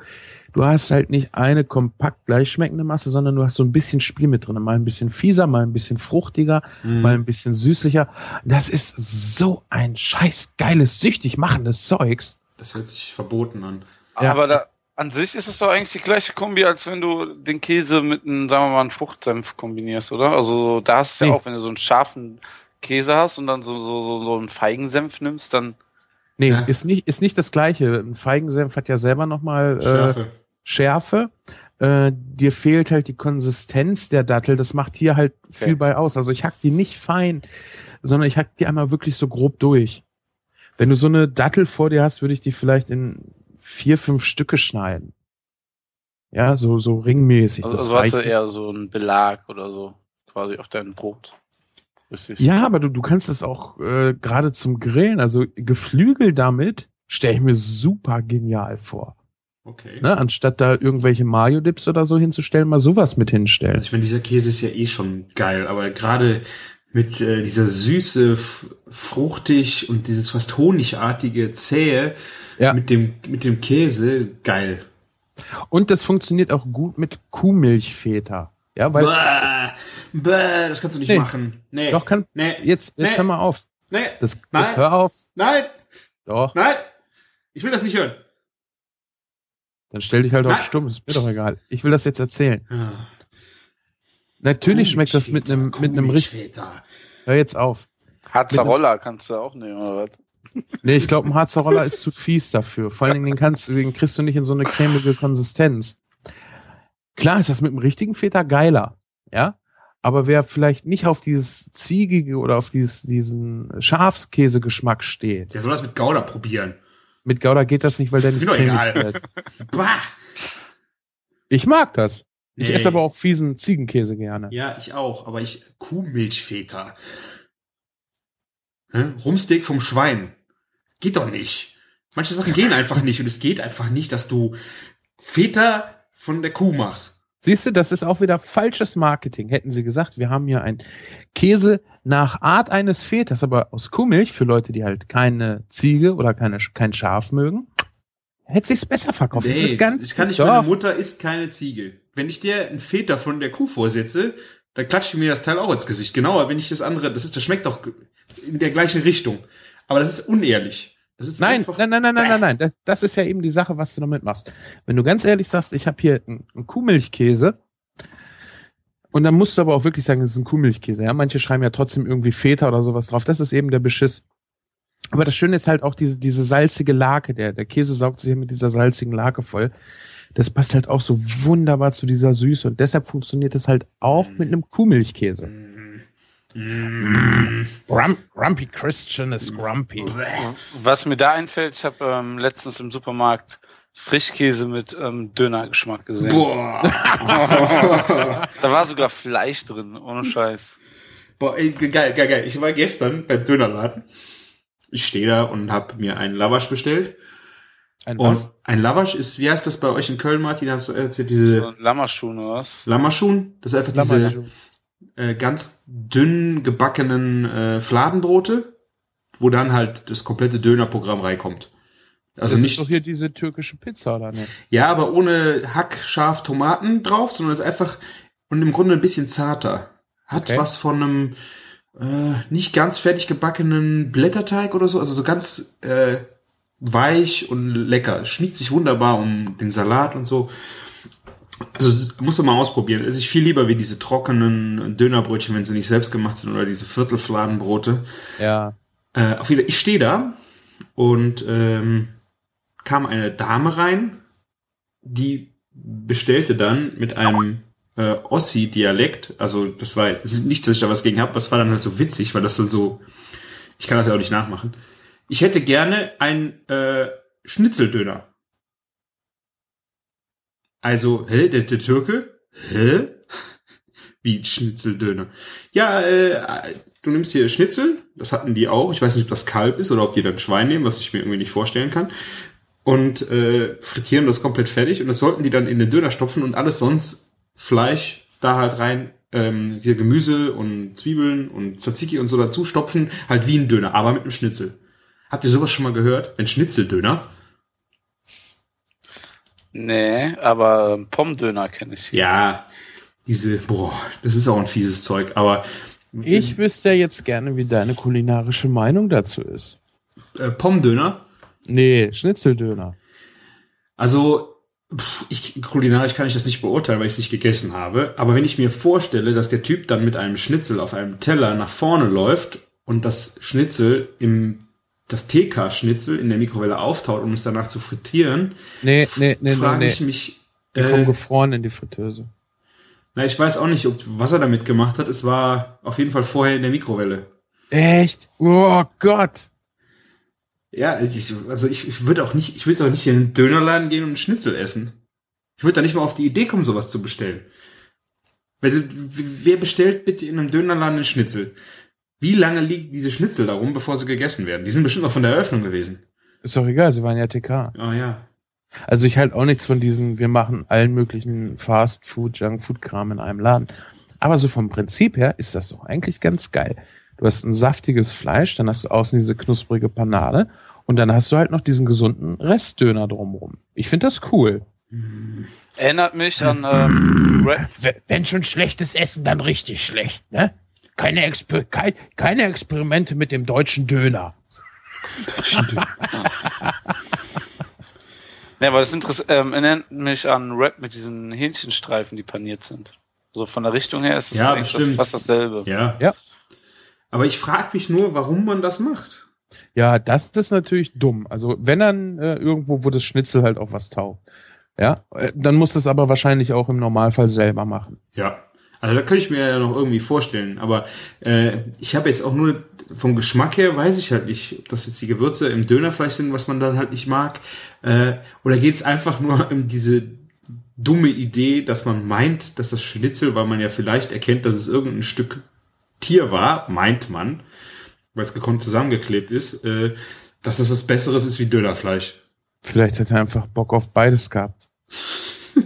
A: Du hast halt nicht eine kompakt gleichschmeckende Masse, sondern du hast so ein bisschen Spiel mit drin. Mal ein bisschen fieser, mal ein bisschen fruchtiger,
D: Mhm.
A: mal ein bisschen süßlicher. Das ist so ein scheiß geiles, süchtig machendes Zeugs.
D: Das hört sich verboten an.
A: Ja.
B: Aber da, an sich ist es doch eigentlich die gleiche Kombi, als wenn du den Käse mit einem, sagen wir mal, einem Fruchtsenf kombinierst, oder? Also da hast du ja
A: Nee.
B: auch, wenn du so einen scharfen Käse hast und dann so, so, so, so einen Feigensenf nimmst, dann
A: Nee,
D: Ja.
A: ist nicht, ist nicht das Gleiche. Ein Feigensenf hat ja selber nochmal äh,
D: Schärfe.
A: Schärfe. Äh, dir fehlt halt die Konsistenz der Dattel. Das macht hier halt
B: Okay.
A: viel bei aus. Also ich hack die nicht fein, sondern ich hack die einmal wirklich so grob durch. Wenn du so eine Dattel vor dir hast, würde ich die vielleicht in vier, fünf Stücke schneiden. Ja, so, so ringmäßig.
B: also,
A: das
B: also hast du eher so einen Belag oder so quasi auf deinem Brot. Richtig.
A: Ja, aber du, du kannst es auch äh, gerade zum Grillen, also Geflügel damit, stelle ich mir super genial vor.
D: Okay.
A: Ne? Anstatt da irgendwelche Mayo-Dips oder so hinzustellen, mal sowas mit hinstellen.
D: Also ich meine, dieser Käse ist ja eh schon geil, aber gerade mit äh, dieser Süße, fruchtig und dieses fast honigartige, zähe
A: Ja.
D: mit dem mit dem Käse, geil.
A: Und das funktioniert auch gut mit Kuhmilchfeta. Ja, weil
D: Bäh, bäh, das kannst du nicht
A: Nee.
D: machen. Nee.
A: doch kann
D: Nee.
A: jetzt jetzt
D: Nee.
A: hör mal auf.
D: Nee.
A: Das
D: Nein.
A: hör auf.
D: Nein.
A: Doch,
D: Nein. Ich will das nicht hören.
A: dann stell dich halt
D: Nein.
A: auf stumm, ist mir doch egal. Ich will das jetzt erzählen.
D: Ah,
A: Natürlich schmeckt das mit einem mit einem richtig. Hör jetzt auf.
B: Harzer Roller kannst du auch nehmen, oder was?
A: Nee, ich glaube, ein Harzer Roller ist zu fies dafür. Vor allen Dingen, den kannst du, den kriegst du nicht in so eine cremige Konsistenz. Klar ist das mit dem richtigen Feta geiler, ja. Aber wer vielleicht nicht auf dieses ziegige oder auf dieses, diesen Schafskäsegeschmack steht,
D: Der soll das mit Gouda probieren.
A: mit Gouda geht das nicht, weil der nicht cremig
D: egal.
A: wird.
D: Bah.
A: Ich mag das. Ich
D: Nee.
A: esse aber auch fiesen Ziegenkäse gerne.
D: Ja, ich auch, aber ich Kuhmilchfeta. Hä? Rumsteak vom Schwein. Geht doch nicht. Manche Sachen gehen einfach nicht und es geht einfach nicht, dass du Feta von der Kuh machst.
A: Siehst du, das ist auch wieder falsches Marketing. Hätten sie gesagt, wir haben hier ein Käse nach Art eines Fetas, aber aus Kuhmilch für Leute, die halt keine Ziege oder keine, kein Schaf mögen, hätte sich's besser verkauft. das ist ganz
D: ich kann nicht,
A: doch.
D: meine Mutter isst keine Ziege. Wenn ich dir ein Feta von der Kuh vorsetze, dann klatscht mir das Teil auch ins Gesicht. Genauer, wenn ich das andere, das ist, das schmeckt doch in der gleichen Richtung. Aber das ist unehrlich.
A: Nein,
D: einfach-
A: nein, nein, nein, nein, nein, nein. Das, ist ja eben die Sache, was du damit machst. Wenn du ganz ehrlich sagst, ich habe hier einen, Kuhmilchkäse und dann musst du aber auch wirklich sagen, das ist ein Kuhmilchkäse. Ja, manche schreiben ja trotzdem irgendwie Feta oder sowas drauf. Das ist eben der Beschiss. Aber das Schöne ist halt auch diese, diese salzige Lake. Der, der Käse saugt sich ja mit dieser salzigen Lake voll. Das passt halt auch so wunderbar zu dieser Süße und deshalb funktioniert es halt auch mit einem Kuhmilchkäse.
D: Mm.
A: Grump, grumpy Christian ist grumpy.
B: Was mir da einfällt, ich habe ähm, letztens im Supermarkt Frischkäse mit ähm, Dönergeschmack gesehen.
D: Boah.
B: Da war sogar Fleisch drin, ohne Scheiß.
D: Boah, ey, geil, geil, geil. Ich war gestern beim Dönerladen. Ich stehe da und habe mir einen Lavasch bestellt.
A: Ein
D: Und
A: was?
D: ein Lavasch ist, wie heißt das bei euch in Köln, Martin? Hast du erzählt,
B: So
D: diese
B: ein Lammerschuhen oder was?
D: Lammerschun? Das ist einfach diese. Äh, ganz dünn gebackenen äh, Fladenbrote, wo dann halt das komplette Dönerprogramm reinkommt. Also
A: das
D: nicht,
A: ist doch hier diese türkische Pizza, oder nicht?
D: ja, aber ohne Hack, Schaf, Tomaten drauf, sondern ist einfach und im Grunde ein bisschen zarter. Hat
A: Okay.
D: was von einem äh, nicht ganz fertig gebackenen Blätterteig oder so, also so ganz äh, weich und lecker. Schmiegt sich wunderbar um den Salat und so. Also musst du mal ausprobieren. Es ist viel lieber wie diese trockenen Dönerbrötchen, wenn sie nicht selbst gemacht sind oder diese Viertelfladenbrote.
A: Ja.
D: Äh, auf jeden Fall, ich stehe da und ähm, kam eine Dame rein, die bestellte dann mit einem äh, Ossi-Dialekt, also das war, das ist nichts, dass ich da was gegen habe, das war dann halt so witzig, weil das dann so, ich kann das ja auch nicht nachmachen. Ich hätte gerne ein äh, Schnitzeldöner. Also, hä, der, der Türke? Hä? Wie Schnitzeldöner? Ja, äh, du nimmst hier Schnitzel, das hatten die auch. Ich weiß nicht, ob das Kalb ist oder ob die dann Schwein nehmen, was ich mir irgendwie nicht vorstellen kann. Und äh, frittieren das komplett fertig und das sollten die dann in den Döner stopfen und alles sonst Fleisch da halt rein, ähm, hier Gemüse und Zwiebeln und Tzatziki und so dazu stopfen, halt wie ein Döner, aber mit einem Schnitzel. Habt ihr sowas schon mal gehört? Ein Schnitzeldöner?
B: Nee, aber Pommdöner kenne ich.
D: Ja, diese, boah, das ist auch ein fieses Zeug, aber
A: Ich wüsste ja jetzt gerne, wie deine kulinarische Meinung dazu ist.
D: äh, Pommdöner,
A: Nee, Schnitzeldöner.
D: Also, ich, kulinarisch kann ich das nicht beurteilen, weil ich es nicht gegessen habe. Aber wenn ich mir vorstelle, dass der Typ dann mit einem Schnitzel auf einem Teller nach vorne läuft und das Schnitzel im das TK-Schnitzel in der Mikrowelle auftaut, um es danach zu frittieren,
A: Nee, nee, nee,
D: frage
A: nee.
D: ich mich,
A: Die kommen
D: äh,
A: gefroren in die Fritteuse.
D: na, ich weiß auch nicht, ob, was er damit gemacht hat. Es war auf jeden Fall vorher in der Mikrowelle.
A: Echt? Oh Gott.
D: Ja, ich, also ich, ich würde auch nicht, ich würde auch nicht in einen Dönerladen gehen und einen Schnitzel essen. Ich würde da nicht mal auf die Idee kommen, sowas zu bestellen. Sie, wer bestellt bitte in einem Dönerladen einen Schnitzel? Wie lange liegen diese Schnitzel darum, bevor sie gegessen werden? Die sind bestimmt noch von der Eröffnung gewesen.
A: Ist doch egal, sie waren ja TK.
D: Ah ja.
A: Also ich halte auch nichts von diesen, wir machen allen möglichen Fast Food, Junk Food Kram in einem Laden. Aber so vom Prinzip her ist das doch eigentlich ganz geil. Du hast ein saftiges Fleisch, dann hast du außen diese knusprige Panade und dann hast du halt noch diesen gesunden Restdöner drumrum. Ich finde das cool.
B: Erinnert mich an ähm, Ra-
A: Wenn schon schlechtes Essen, dann richtig schlecht, ne? Keine, Exper kein, keine Experimente mit dem deutschen Döner.
B: Ne, aber das Interess ähm, erinnert mich an Rap mit diesen Hähnchenstreifen, die paniert sind. So von der Richtung her ist es
D: Ja,
B: eigentlich das, fast dasselbe.
D: Ja.
A: Ja.
D: Aber ich frage mich nur, warum man das macht.
A: Ja, das ist natürlich dumm. Also wenn dann äh, irgendwo, wo das Schnitzel halt auch was taugt. Ja, äh, dann muss das aber wahrscheinlich auch im Normalfall selber machen.
D: Ja. Also da könnte ich mir ja noch irgendwie vorstellen. Aber äh, ich habe jetzt auch nur vom Geschmack her, weiß ich halt nicht, ob das jetzt die Gewürze im Dönerfleisch sind, was man dann halt nicht mag. Äh, oder geht es einfach nur um diese dumme Idee, dass man meint, dass das Schnitzel, weil man ja vielleicht erkennt, dass es irgendein Stück Tier war, meint man, weil es gekonnt zusammengeklebt ist, äh, dass das was Besseres ist wie Dönerfleisch.
A: Vielleicht hat er einfach Bock auf beides gehabt.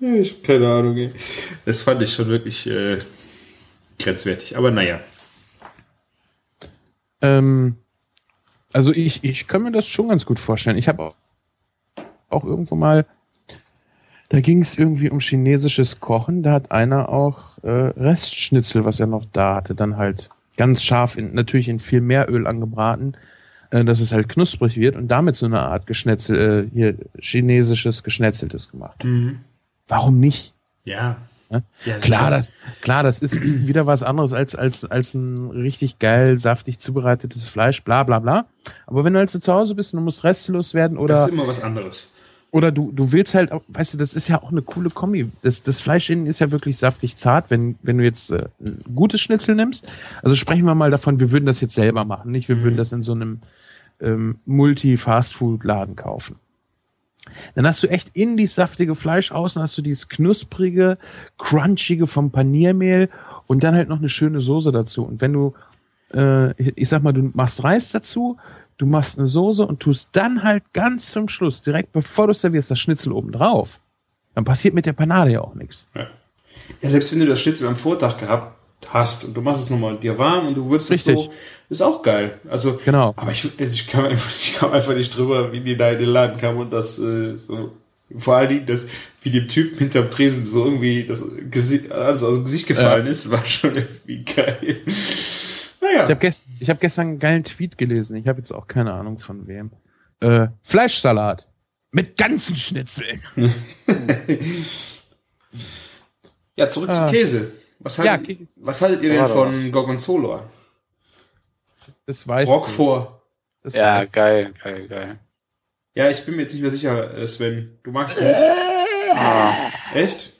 D: Ich hab keine Ahnung. Ey. Das fand ich schon wirklich äh, grenzwertig. Aber naja.
A: Ähm, also ich, ich kann mir das schon ganz gut vorstellen. Ich habe auch, auch irgendwo mal, da ging es irgendwie um chinesisches Kochen. Da hat einer auch äh, Restschnitzel, was er noch da hatte, dann halt ganz scharf, in, natürlich in viel mehr Öl angebraten, äh, dass es halt knusprig wird und damit so eine Art Geschnetzel, äh, hier chinesisches Geschnetzeltes gemacht. Warum nicht?
D: Ja.
A: Ja?
D: ja
A: Klar, das, klar, das ist wieder was anderes als, als, als ein richtig geil, saftig zubereitetes Fleisch, bla bla bla. Aber wenn du halt so zu Hause bist und du musst restlos werden
D: das
A: oder,
D: ist immer was anderes.
A: oder du, du willst halt, auch, weißt du, das ist ja auch eine coole Kombi. Das, das Fleisch innen ist ja wirklich saftig zart, wenn, wenn du jetzt äh, ein gutes Schnitzel nimmst. Also sprechen wir mal davon, wir würden das jetzt selber machen, nicht? Wir würden das in so einem ähm, Multi-Fast-Food-Laden kaufen. Dann hast du echt in dieses saftige Fleisch außen hast du dieses knusprige, crunchige vom Paniermehl und dann halt noch eine schöne Soße dazu. Und wenn du, äh, ich, ich sag mal, du machst Reis dazu, du machst eine Soße und tust dann halt ganz zum Schluss, direkt bevor du servierst, das Schnitzel oben drauf, dann passiert mit der Panade ja auch nichts.
D: Ja. ja, selbst wenn du das Schnitzel am Vortag gehabt hast und du machst es nochmal dir warm und du würzt es
A: Richtig.
D: so, ist auch geil. Also,
A: Genau.
D: aber ich, ich kam einfach, ich kam einfach nicht drüber, wie die da in den Laden kamen und das äh, so, vor allen Dingen, das, wie dem Typen hinterm Tresen so irgendwie das Gesicht, also aus dem Gesicht gefallen ist, war schon irgendwie geil. Naja.
A: Ich habe gest ich hab gestern einen geilen Tweet gelesen. Ich habe jetzt auch keine Ahnung von wem. Äh, Fleischsalat mit ganzen Schnitzeln.
D: Ja, zurück
A: Ah.
D: zu Käse. Was
A: Ja,
D: haltet,
A: Käse.
D: was haltet ihr denn von
B: was.
D: Gorgonzola?
A: Das weiß
D: Roquefort.
A: Das
B: Ja, geil, geil, geil.
D: Ja, ich bin mir jetzt nicht mehr sicher, äh, Sven. Du magst ihn nicht?
B: Ah,
D: Echt?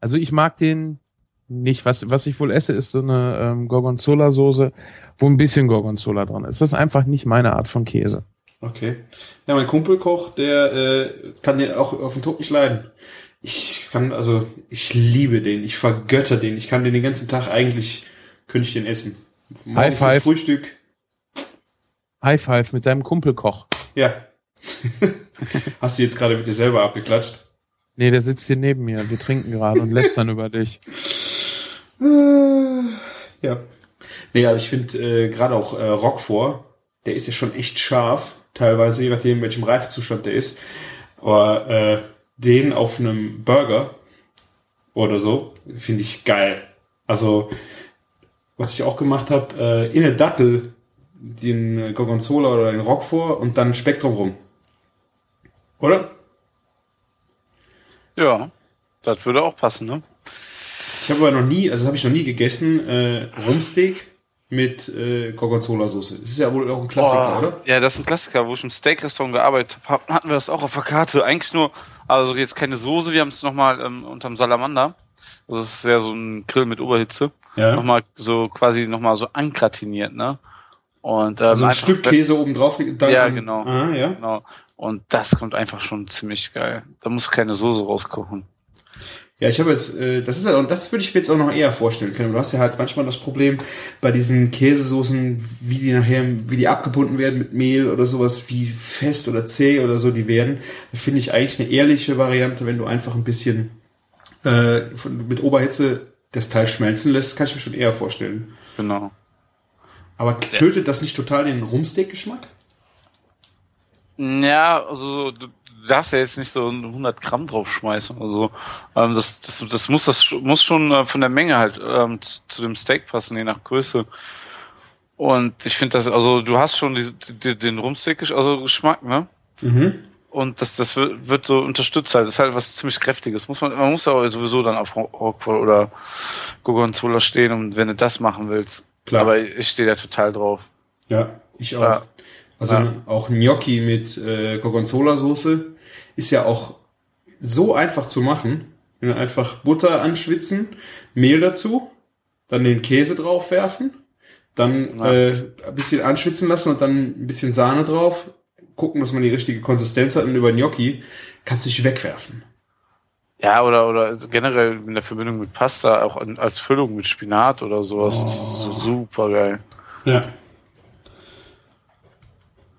A: Also ich mag den nicht. Was, was ich wohl esse, ist so eine ähm, Gorgonzola-Soße, wo ein bisschen Gorgonzola dran ist. Das ist einfach nicht meine Art von Käse.
D: Okay. Ja, mein Kumpelkoch, der äh, kann den auch auf den Tod nicht leiden. Ich kann, also, ich liebe den, ich vergötter den. Ich kann den den ganzen Tag eigentlich, könnte ich den essen. Morgens zum
A: five.
D: Frühstück.
A: High Five mit deinem Kumpelkoch.
D: Ja. Hast du jetzt gerade mit dir selber abgeklatscht?
A: Nee, der sitzt hier neben mir. Wir trinken gerade und lästern über dich.
D: Ja. Nee, also ich finde äh, gerade auch äh, Roquefort, der ist ja schon echt scharf, teilweise, je nachdem, in welchem Reifezustand der ist. Aber äh, den auf einem Burger oder so, finde ich geil. Also, was ich auch gemacht habe, äh, in der Dattel den Gorgonzola oder den Roquefort und dann Spektrum rum. Oder?
B: Ja, das würde auch passen, ne?
D: Ich habe aber noch nie, also habe ich noch nie gegessen, äh, Rumsteak mit äh, Gorgonzola-Soße. Das ist ja wohl auch ein Klassiker,
B: Oh,
D: oder?
B: Ja, das ist ein Klassiker. Wo ich im Steak-Restaurant gearbeitet habe, hatten wir das auch auf der Karte. Eigentlich nur, also jetzt keine Soße, wir haben es nochmal ähm, unterm Salamander. Das ist ja so ein Grill mit Oberhitze.
D: Ja.
B: Nochmal so quasi nochmal so angratiniert, ne? Und ähm,
D: Also ein Stück Käse oben drauf. dann-
B: Ja, genau.
D: Ah, ja.
B: Genau. Und das kommt einfach schon ziemlich geil. Da muss keine Soße rauskochen.
D: Ja, ich habe jetzt, äh, das ist ja, und das würde ich mir jetzt auch noch eher vorstellen können. Du hast ja halt manchmal das Problem bei diesen Käsesoßen, wie die nachher, wie die abgebunden werden mit Mehl oder sowas, wie fest oder zäh oder so die werden. Da finde ich eigentlich eine ehrliche Variante, wenn du einfach ein bisschen äh, von, mit Oberhitze das Teil schmelzen lässt, kann ich mir schon eher vorstellen.
B: Genau.
D: Aber tötet das nicht total den Rumsteak-Geschmack?
B: Ja, also du darfst ja jetzt nicht so 100 Gramm draufschmeißen oder so. Ähm, das, das, das muss das muss schon äh, von der Menge halt ähm, zu, zu dem Steak passen, je nach Größe. Und ich finde das, also du hast schon die, die, den Rumsteak, also Geschmack, ne?
D: Mhm.
B: Und das, das wird, wird so unterstützt halt. Das ist halt was ziemlich kräftiges. Muss man, man muss ja sowieso dann auf Rockwell oder Gorgonzola stehen, und wenn du das machen willst.
D: Klar.
B: Aber ich stehe da total drauf.
D: Ja, ich auch.
B: Ja.
D: Also
B: Ja.
D: auch Gnocchi mit äh, Gorgonzola-Soße ist ja auch so einfach zu machen. Einfach Butter anschwitzen, Mehl dazu, dann den Käse drauf werfen, dann äh, ein bisschen anschwitzen lassen und dann ein bisschen Sahne drauf, gucken, dass man die richtige Konsistenz hat und über Gnocchi kannst du dich wegwerfen.
B: Ja, oder, oder generell in der Verbindung mit Pasta, auch an- als Füllung mit Spinat oder sowas. Das ist so super geil.
D: Ja.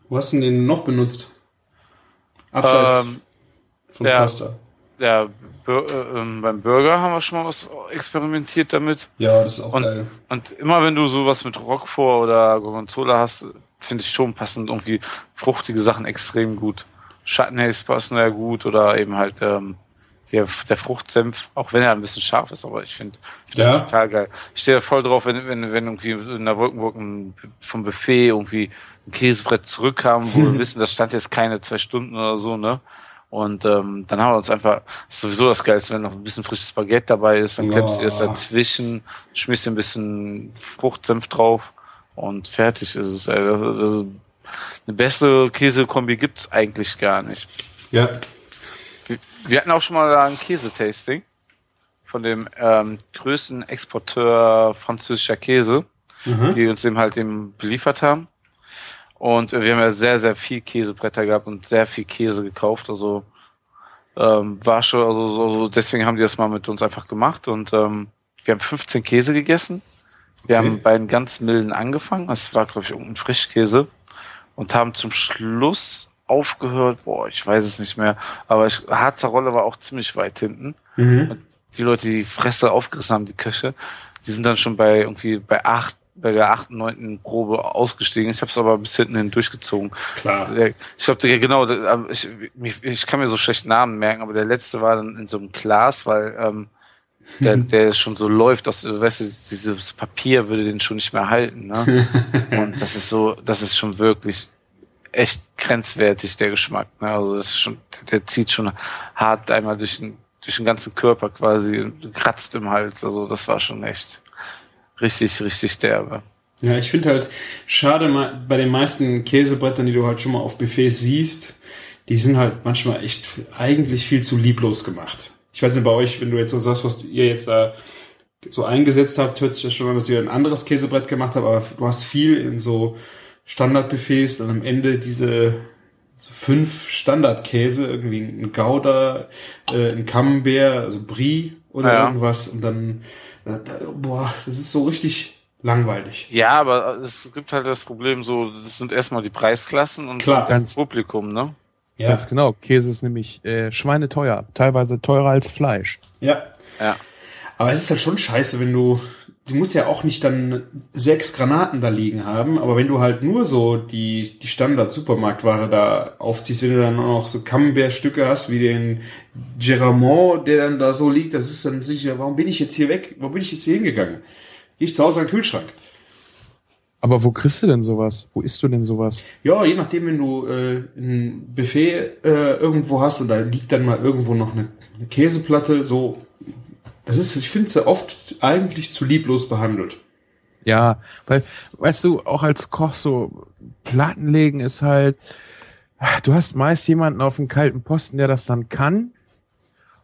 D: Wo hast du den noch benutzt? Abseits
B: Ähm,
D: von
B: ja.
D: Pasta.
B: Ja, Bur äh, ähm, beim Burger haben wir schon mal was experimentiert damit.
D: Ja, das ist auch
B: Und-
D: geil.
B: Und immer wenn du sowas mit Roquefort oder Gorgonzola hast, finde ich schon passend irgendwie fruchtige Sachen extrem gut. Chutneys passen ja gut oder eben halt ähm, der, der Fruchtsenf, auch wenn er ein bisschen scharf ist, aber ich finde find
D: Ja.
B: das total geil. Ich stehe da voll drauf, wenn, wenn, wenn irgendwie in der Wolkenburg ein, vom Buffet irgendwie ein Käsebrett zurückkam, wo wir wissen, das stand jetzt keine zwei Stunden oder so, ne? Und ähm, dann haben wir uns einfach, ist sowieso das Geilste, wenn noch ein bisschen frisches Spaghetti dabei ist, dann klemmst du erst dazwischen, schmiss dir ein bisschen Fruchtsenf drauf und fertig ist es. Ey. Das, das ist, eine bessere Käsekombi gibt's eigentlich gar nicht.
D: Ja.
B: Wir, wir hatten auch schon mal ein Käsetasting von dem ähm, größten Exporteur französischer Käse,
D: Mhm.
B: die uns eben halt eben beliefert haben. Und wir haben ja sehr, sehr viel Käsebretter gehabt und sehr viel Käse gekauft. Also ähm, war schon, also so, deswegen haben die das mal mit uns einfach gemacht. Und ähm, wir haben 15 Käse gegessen. Wir
D: Okay.
B: haben bei den ganz milden angefangen. Das war, glaube ich, irgendein Frischkäse. Und haben zum Schluss aufgehört, boah, ich weiß es nicht mehr, aber ich, Harzer Rolle war auch ziemlich weit hinten.
D: Mhm.
B: Die Leute, die die Fresse aufgerissen haben, die Köche, die sind dann schon bei irgendwie bei acht, bei der achten, neunten Probe ausgestiegen. Ich habe es aber bis hinten hin durchgezogen.
D: Klar.
B: Der- Ich glaube, genau, der- ich, ich kann mir so schlecht Namen merken, aber der letzte war dann in so einem Glas, weil ähm, der, der schon so läuft, dass du weißt, du, dieses Papier würde den schon nicht mehr halten. Ne? Und das ist so, das ist schon wirklich echt grenzwertig, der Geschmack. Ne? Also das ist schon, der zieht schon hart einmal durch den, durch den ganzen Körper quasi, und kratzt im Hals. Also das war schon echt richtig, richtig derbe.
D: Ja, ich finde halt schade bei den meisten Käsebrettern, die du halt schon mal auf Buffets siehst, die sind halt manchmal echt eigentlich viel zu lieblos gemacht. Ich weiß nicht bei euch, wenn du jetzt so sagst, was ihr jetzt da so eingesetzt habt, hört sich das schon an, dass ihr ein anderes Käsebrett gemacht habt, aber du hast viel in so Standardbuffets und am Ende diese so fünf Standardkäse, irgendwie ein Gouda, äh, ein Camembert, also Brie oder
B: Ja.
D: irgendwas und dann, da, boah, das ist so richtig langweilig.
B: Ja, aber es gibt halt das Problem so, das sind erstmal die Preisklassen und
D: Klar.
B: das Publikum, ne?
D: Ja,
A: Ganz genau. Käse ist nämlich äh, schweineteuer. Teilweise teurer als Fleisch.
D: ja.
B: Ja.
D: Aber es ist halt schon scheiße, wenn du, du musst ja auch nicht dann sechs Granaten da liegen haben, aber wenn du halt nur so die, die Standard-Supermarktware da aufziehst, wenn du dann auch noch so Camembert-Stücke hast, wie den Geramont, der dann da so liegt, das ist dann sicher, warum bin ich jetzt hier weg? Warum bin ich jetzt hier hingegangen? Ich zu Hause an den Kühlschrank.
A: Aber wo kriegst du denn sowas? Wo isst du denn sowas?
D: Ja, je nachdem, wenn du äh, ein Buffet äh, irgendwo hast und da liegt dann mal irgendwo noch eine, eine Käseplatte, so. Das ist, ich finde sie oft eigentlich zu lieblos behandelt.
A: Ja, weil, weißt du, auch als Koch so Platten legen ist halt, du hast meist jemanden auf dem kalten Posten, der das dann kann.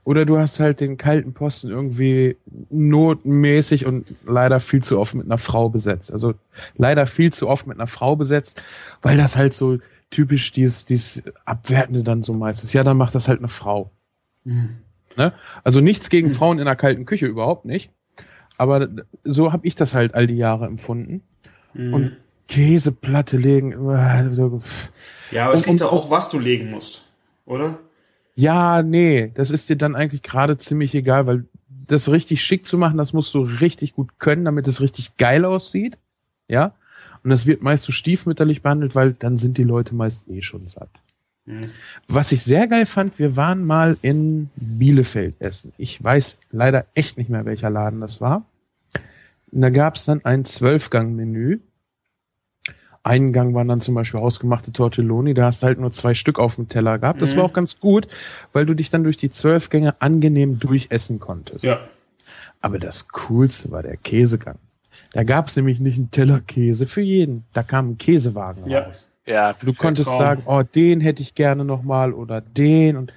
A: Oder du hast halt den kalten Posten irgendwie notmäßig und leider viel zu oft mit einer Frau besetzt. Also leider viel zu oft mit einer Frau besetzt, weil das halt so typisch dieses, dieses Abwertende dann so meistens. Ja, dann macht das halt eine Frau. Mhm. Ne? Also nichts gegen mhm. Frauen in der kalten Küche, überhaupt nicht. Aber so habe ich das halt all die Jahre empfunden. Mhm. Und Käseplatte legen.
D: Ja, aber es liegt ja auch, was du legen musst, oder?
A: Ja, nee, das ist dir dann eigentlich gerade ziemlich egal, weil das richtig schick zu machen, das musst du richtig gut können, damit es richtig geil aussieht. Ja. Und das wird meist so stiefmütterlich behandelt, weil dann sind die Leute meist eh schon satt. Mhm. Was ich sehr geil fand, wir waren mal in Bielefeld essen. Ich weiß leider echt nicht mehr, welcher Laden das war. Und da gab es dann ein Zwölfgang-Menü einen Gang waren dann zum Beispiel ausgemachte Tortelloni, da hast du halt nur zwei Stück auf dem Teller gehabt. Das mhm. war auch ganz gut, weil du dich dann durch die zwölf Gänge angenehm durchessen konntest.
D: Ja.
A: Aber das Coolste war der Käsegang. Da gab es nämlich nicht einen Teller Käse für jeden. Da kam ein Käsewagen
D: ja.
A: raus.
B: Ja,
A: du konntest Traum. sagen, oh, den hätte ich gerne nochmal oder den und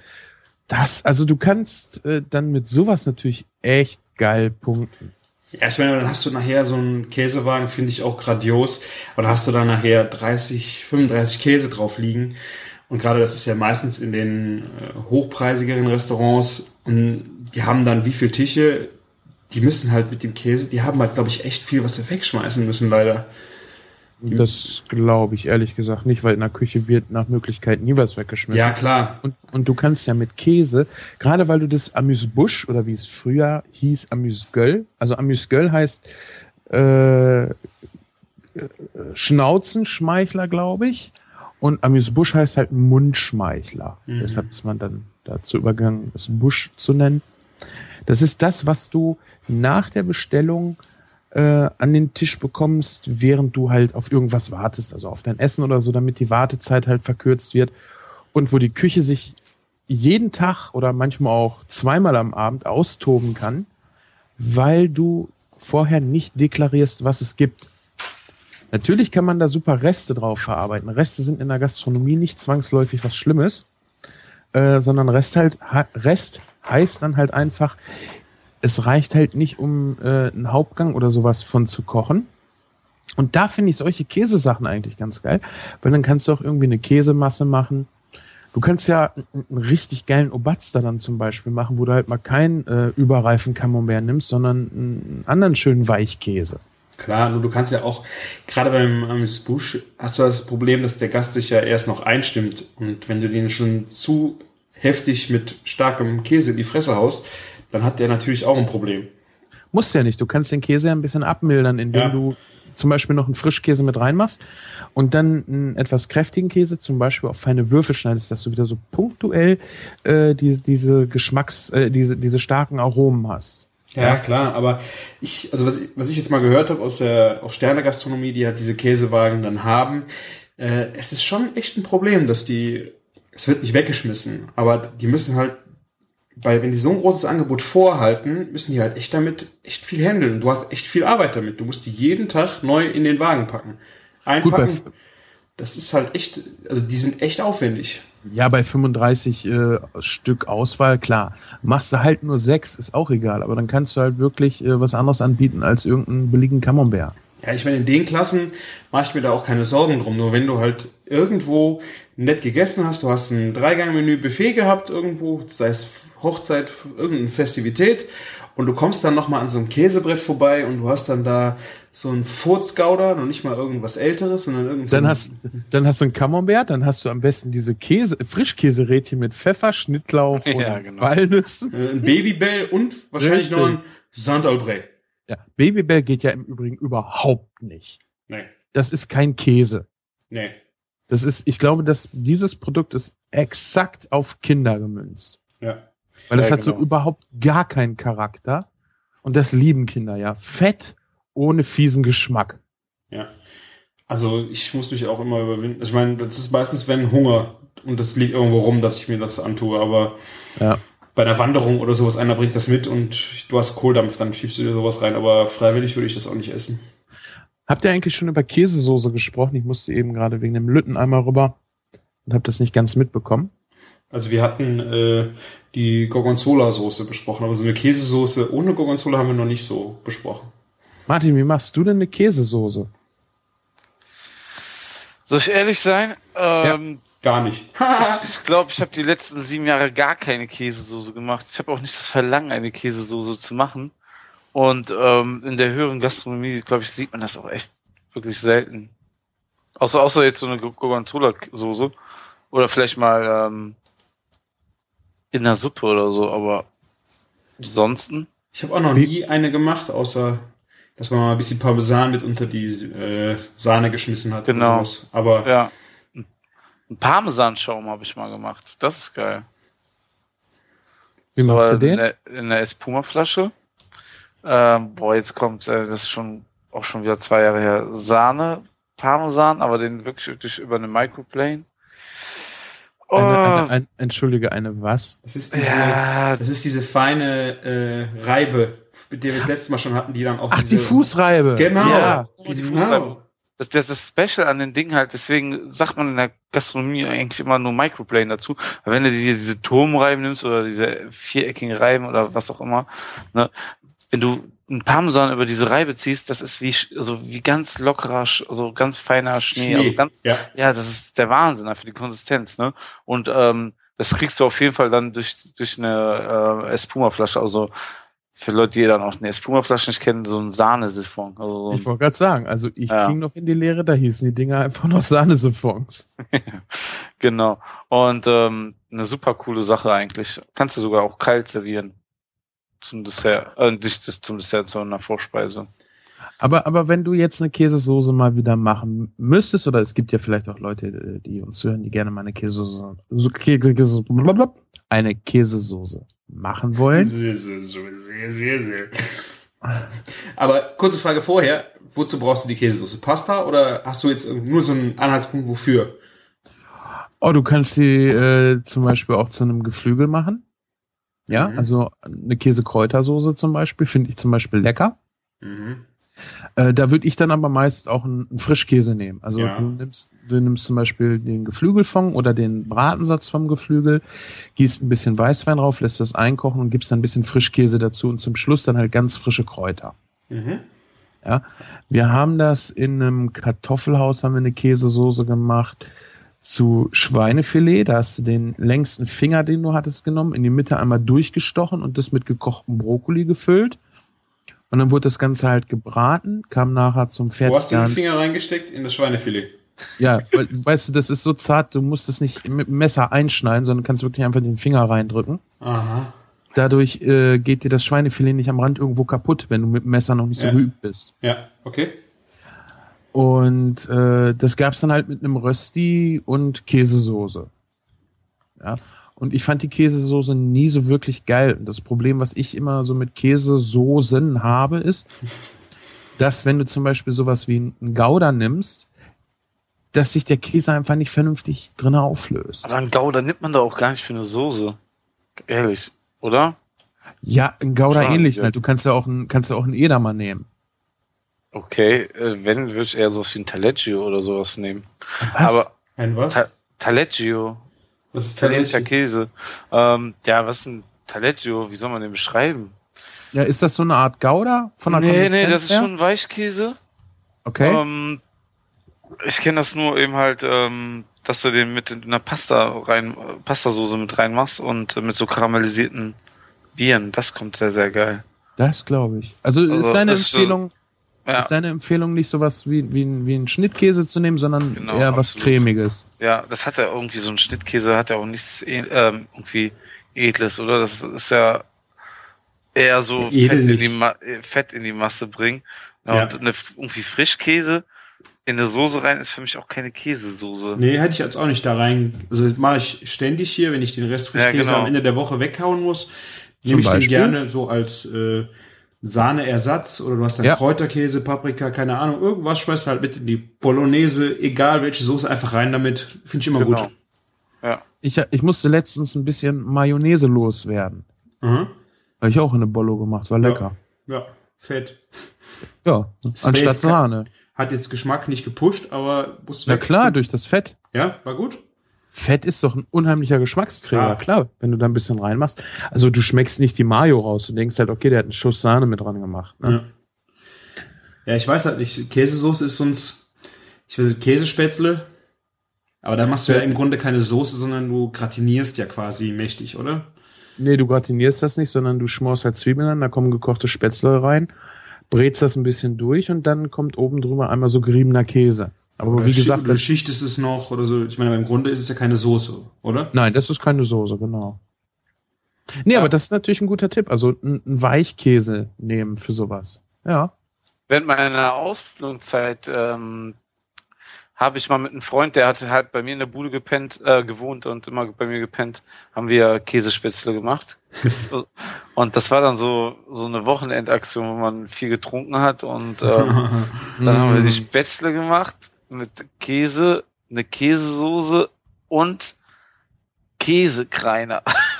A: das. Also du kannst äh, dann mit sowas natürlich echt geil punkten.
D: Ja, ich meine, dann hast du nachher so einen Käsewagen, finde ich auch grandios. Oder hast du dann nachher 30, 35 Käse drauf liegen. Und gerade das ist ja meistens in den äh, hochpreisigeren Restaurants. Und die haben dann wie viel Tische? Die müssen halt mit dem Käse, die haben halt, glaube ich, echt viel, was sie wegschmeißen müssen, leider.
A: Das glaube ich ehrlich gesagt nicht, weil in der Küche wird nach Möglichkeit nie was weggeschmissen.
D: Ja, klar.
A: Und, und du kannst ja mit Käse, gerade weil du das Amüsbusch oder wie es früher hieß, Amüsgöl, also Amüsgöl heißt äh, Schnauzenschmeichler, glaube ich. Und Amüsbusch heißt halt Mundschmeichler. Mhm. Deshalb ist man dann dazu übergegangen, das Busch zu nennen. Das ist das, was du nach der Bestellung äh, an den Tisch bekommst, während du halt auf irgendwas wartest, also auf dein Essen oder so, damit die Wartezeit halt verkürzt wird und wo die Küche sich jeden Tag oder manchmal auch zweimal am Abend austoben kann, weil du vorher nicht deklarierst, was es gibt. Natürlich kann man da super Reste drauf verarbeiten. Reste sind in der Gastronomie nicht zwangsläufig was Schlimmes, äh, sondern Rest halt Rest heißt dann halt einfach, es reicht halt nicht, um äh, einen Hauptgang oder sowas von zu kochen. Und da finde ich solche Käsesachen eigentlich ganz geil, weil dann kannst du auch irgendwie eine Käsemasse machen. Du kannst ja einen richtig geilen Obatster dann zum Beispiel machen, wo du halt mal keinen äh, überreifen Camembert nimmst, sondern einen anderen schönen Weichkäse.
D: Klar, nur du kannst ja auch, gerade beim Amuse-Bouche hast du das Problem, dass der Gast sich ja erst noch einstimmt. Und wenn du den schon zu heftig mit starkem Käse in die Fresse haust, dann hat der natürlich auch ein Problem.
A: Muss ja nicht. Du kannst den Käse ein bisschen abmildern, indem ja. du zum Beispiel noch einen Frischkäse mit reinmachst und dann einen etwas kräftigen Käse zum Beispiel auf feine Würfel schneidest, dass du wieder so punktuell äh, diese, diese Geschmacks, äh, diese, diese starken Aromen hast.
D: Ja, klar, aber ich, also was, was ich jetzt mal gehört habe aus der aus Sterne-Gastronomie, die halt diese Käsewagen dann haben, äh, es ist schon echt ein Problem, dass die, es wird nicht weggeschmissen, aber die müssen halt weil wenn die so ein großes Angebot vorhalten, müssen die halt echt damit echt viel handeln. Du hast echt viel Arbeit damit. Du musst die jeden Tag neu in den Wagen packen. Einpacken. Gut, das ist halt echt, also die sind echt aufwendig.
A: Ja, bei 35 äh, Stück Auswahl, klar. Machst du halt nur sechs, ist auch egal. Aber dann kannst du halt wirklich äh, was anderes anbieten als irgendeinen billigen Camembert.
D: Ja, ich meine, in den Klassen mache ich mir da auch keine Sorgen drum. Nur wenn du halt irgendwo nett gegessen hast, du hast ein Dreigang-Menü Buffet gehabt irgendwo, sei es Hochzeit, irgendeine Festivität und du kommst dann nochmal an so einem Käsebrett vorbei und du hast dann da so ein Furzgauder, noch nicht mal irgendwas älteres, sondern irgend
A: so dann hast Dann hast du ein Camembert, dann hast du am besten diese Käse, Frischkäserädchen mit Pfeffer, Schnittlauch
B: ja,
A: und
B: genau.
A: Walnüssen.
D: Äh, ein Babybell und wahrscheinlich Richtig. noch ein Saint-Albret.
A: Ja, Babybell geht ja im Übrigen überhaupt nicht.
D: Nee.
A: Das ist kein Käse.
D: Nee.
A: Das ist, ich glaube, dass dieses Produkt ist exakt auf Kinder gemünzt.
D: Ja.
A: Weil das
D: ja,
A: hat genau. so überhaupt gar keinen Charakter. Und das lieben Kinder ja. Fett ohne fiesen Geschmack.
D: Ja. Also ich muss mich auch immer überwinden. Ich meine, das ist meistens, wenn Hunger und das liegt irgendwo rum, dass ich mir das antue, aber
A: Ja.
D: bei einer Wanderung oder sowas, einer bringt das mit und du hast Kohldampf, dann schiebst du dir sowas rein, aber freiwillig würde ich das auch nicht essen.
A: Habt ihr eigentlich schon über Käsesoße gesprochen? Ich musste eben gerade wegen dem Lütten einmal rüber und habe das nicht ganz mitbekommen.
D: Also wir hatten äh, die Gorgonzola-Soße besprochen, aber so eine Käsesoße ohne Gorgonzola haben wir noch nicht so besprochen.
A: Martin, wie machst du denn eine Käsesoße?
B: Soll ich ehrlich sein? Ähm,
D: Gar nicht.
B: Ich, ich glaube, ich habe die letzten sieben Jahre gar keine Käsesoße gemacht. Ich habe auch nicht das Verlangen, eine Käsesoße zu machen. Und ähm, in der höheren Gastronomie, glaube ich, sieht man das auch echt wirklich selten. Außer, außer jetzt so eine Gorgonzola-Soße. Oder vielleicht mal ähm, in der Suppe oder so, aber ansonsten.
D: Ich habe auch noch
A: Wie-
D: nie eine gemacht, außer dass man mal ein bisschen Parmesan mit unter die äh, Sahne geschmissen hat. oder
B: Genau.
D: sowas. Aber
B: Ja. Ein Parmesanschaum habe ich mal gemacht. Das ist geil.
A: Wie machst du
B: in
A: den?
B: der, in der Espuma-Flasche. Ähm, boah, jetzt kommt, äh, das ist schon auch schon wieder zwei Jahre her. Sahne, Parmesan, aber den wirklich, wirklich über eine Microplane. Oh,
A: Eine, eine, ein, entschuldige, eine was?
D: das ist diese,
B: ja,
D: das ist diese feine äh, Reibe, mit der wir das letzte Mal schon hatten, die dann auch
A: Ach,
D: diese,
A: die Fußreibe.
D: Genau.
A: Ja.
B: Oh, die
D: Genau.
B: Fußreibe. das, das, das Special an den Dingen halt, deswegen sagt man in der Gastronomie eigentlich immer nur Microplane dazu. Aber wenn du diese, diese Turmreiben nimmst oder diese viereckigen Reiben oder was auch immer, ne, wenn du einen Parmesan über diese Reibe ziehst, das ist wie, sch- also wie ganz lockerer, sch- also ganz feiner Schnee.
D: Schnee.
B: Also ganz,
D: ja.
B: ja, das ist der Wahnsinn für die Konsistenz, ne? Und ähm, das kriegst du auf jeden Fall dann durch, durch eine äh, Espuma-Flasche. Also für Leute, die dann auch eine Espuma-Flasche nicht kennen, so ein Sahnesiphon. Also so
A: Ich
B: ein,
A: wollte gerade sagen, also ich
B: Ja.
A: ging noch in die Lehre, da hießen die Dinger einfach noch Sahnesiphons.
B: genau. Und ähm, eine super coole Sache eigentlich. Kannst du sogar auch kalt servieren. Zum Dessert. Äh, nicht zum Dessert, sondern einer Vorspeise.
A: Aber, aber wenn du jetzt eine Käsesoße mal wieder machen müsstest, oder es gibt ja vielleicht auch Leute, äh, die uns hören, die gerne mal eine Käsesoße, so, Kä- Käse, blablabla, eine Käsesoße machen wollen.
D: Sehr, sehr, sehr, sehr, sehr, sehr. Aber kurze Frage vorher, wozu brauchst du die Käsesoße? Pasta oder hast du jetzt nur so einen Anhaltspunkt wofür?
A: Oh, du kannst die äh, zum Beispiel auch zu einem Geflügel machen. Ja,
D: Mhm.
A: also eine Käsekräutersoße zum Beispiel finde ich zum Beispiel lecker.
D: Mhm.
A: Äh, da würde ich dann aber meist auch einen, einen Frischkäse nehmen. Also
D: Ja.
A: du nimmst, du nimmst zum Beispiel den Geflügelfond oder den Bratensatz vom Geflügel, gießt ein bisschen Weißwein drauf, lässt das einkochen und gibst dann ein bisschen Frischkäse dazu und zum Schluss dann halt ganz frische Kräuter.
D: Mhm.
A: Wir haben das in einem Kartoffelhaus, haben wir eine Käsesoße gemacht zu Schweinefilet. Da hast du den längsten Finger, den du hattest, genommen, in die Mitte einmal durchgestochen und das mit gekochtem Brokkoli gefüllt. Und dann wurde das Ganze halt gebraten, kam nachher zum
D: Wo hast du den. Finger reingesteckt? In das Schweinefilet.
A: Ja, we- weißt du, das ist so zart, du musst es nicht mit dem Messer einschneiden, sondern kannst wirklich einfach den Finger reindrücken.
D: Aha.
A: Dadurch äh, geht dir das Schweinefilet nicht am Rand irgendwo kaputt, wenn du mit dem Messer noch nicht so
D: Ja.
A: geübt bist.
D: Ja, okay.
A: Und äh, das gab's dann halt mit einem Rösti und Käsesoße. Ja. Und ich fand die Käsesoße nie so wirklich geil. Und das Problem, was ich immer so mit Käsesoßen habe, ist, dass wenn du zum Beispiel sowas wie einen Gouda nimmst, dass sich der Käse einfach nicht vernünftig drin auflöst.
B: Aber ein Gouda nimmt man da auch gar nicht für eine Soße. Ehrlich, oder?
A: Ja, ein Gouda
B: Klar,
A: ähnlich
B: ja.
A: Du kannst ja auch einen, kannst ja auch einen Edamer nehmen.
B: Okay, äh, wenn, würde ich eher so wie ein Taleggio oder sowas nehmen.
A: Was?
B: Aber
D: Ein was?
B: Ta Taleggio,
D: was ist
B: italienischer
D: Taleggio?
B: Käse. Ähm, ja, was ist ein Taleggio? Wie soll man den beschreiben?
A: ja, ist das so eine Art Gouda von der
B: nee, nee,
A: Konsistenz
B: das ist
A: her?
B: schon Weichkäse.
A: Okay.
B: Ähm, ich kenne das nur eben halt, ähm, dass du den mit in einer Pasta rein, Pastasoße mit reinmachst und äh, mit so karamellisierten Bieren. Das kommt sehr, sehr geil.
A: Das glaube ich. Also,
B: Also,
A: ist deine
B: ist so-
A: Empfehlung,
B: Ja,
A: ist deine Empfehlung nicht sowas wie, wie, ein- wie ein Schnittkäse zu nehmen, sondern
B: Genau,
A: eher was
B: absolut.
A: cremiges.
B: ja, das hat ja irgendwie so ein Schnittkäse, hat ja auch nichts eh- ähm, irgendwie Edles, oder? Das ist ja eher so
D: Edel
B: Fett in, die Ma äh, Fett in die Masse bringen. Ja,
D: Ja.
B: Und eine, irgendwie Frischkäse in eine Soße rein ist für mich auch keine Käsesoße.
D: Nee, hätte ich jetzt auch nicht da rein. Also das mache ich ständig hier, wenn ich den Rest Frischkäse
B: Ja, genau.
D: am Ende der Woche weghauen muss, nehme ich den
A: Beispiel?
D: gerne so als äh, Sahneersatz oder du hast dann
A: Ja.
D: Kräuterkäse, Paprika, keine Ahnung, irgendwas schmeißt du halt mit in die Bolognese, egal welche Soße, einfach rein damit. Finde ich immer
B: Genau.
D: gut.
A: Ich, ich musste letztens ein bisschen Mayonnaise loswerden.
D: Mhm.
A: Habe ich auch in eine Bollo gemacht, war lecker.
D: Ja, fett.
A: Ja,
D: Das
A: anstatt Sahne.
D: Hat jetzt Geschmack nicht gepusht, aber muss
A: Na klar, durch das Fett.
D: Ja, war gut.
A: Fett ist doch ein unheimlicher Geschmacksträger,
D: Ja.
A: klar, wenn du da ein bisschen reinmachst. Also du schmeckst nicht die Mayo raus. Du denkst halt, okay, der hat einen Schuss Sahne mit dran gemacht. Ne?
D: Ja. ja, ich weiß halt nicht. Käsesoße ist sonst, ich will Käsespätzle. Aber da machst du ja im Grunde keine Soße, sondern du gratinierst ja quasi mächtig, oder?
A: Nee, du gratinierst das nicht, sondern du schmorst halt Zwiebeln an, da kommen gekochte Spätzle rein, brätst das ein bisschen durch und dann kommt oben drüber einmal so geriebener Käse. Aber
D: Oder
A: wie gesagt,
D: oder
A: das,
D: schichtest es noch oder so. Ich meine, im Grunde ist es ja keine Soße, oder?
A: nein, das ist keine Soße, genau. Nee,
B: Ja.
A: aber das ist natürlich ein guter Tipp. Also ein, ein Weichkäse nehmen für sowas. Ja.
B: Während meiner Ausbildungszeit ähm, habe ich mal mit einem Freund, der hatte halt bei mir in der Bude gepennt, äh, gewohnt und immer bei mir gepennt, haben wir Käsespätzle gemacht. und das war dann so so eine Wochenendaktion, wo man viel getrunken hat und ähm, dann haben wir die
A: Mm.
B: Spätzle gemacht mit Käse, eine Käsesoße und Käsekreiner.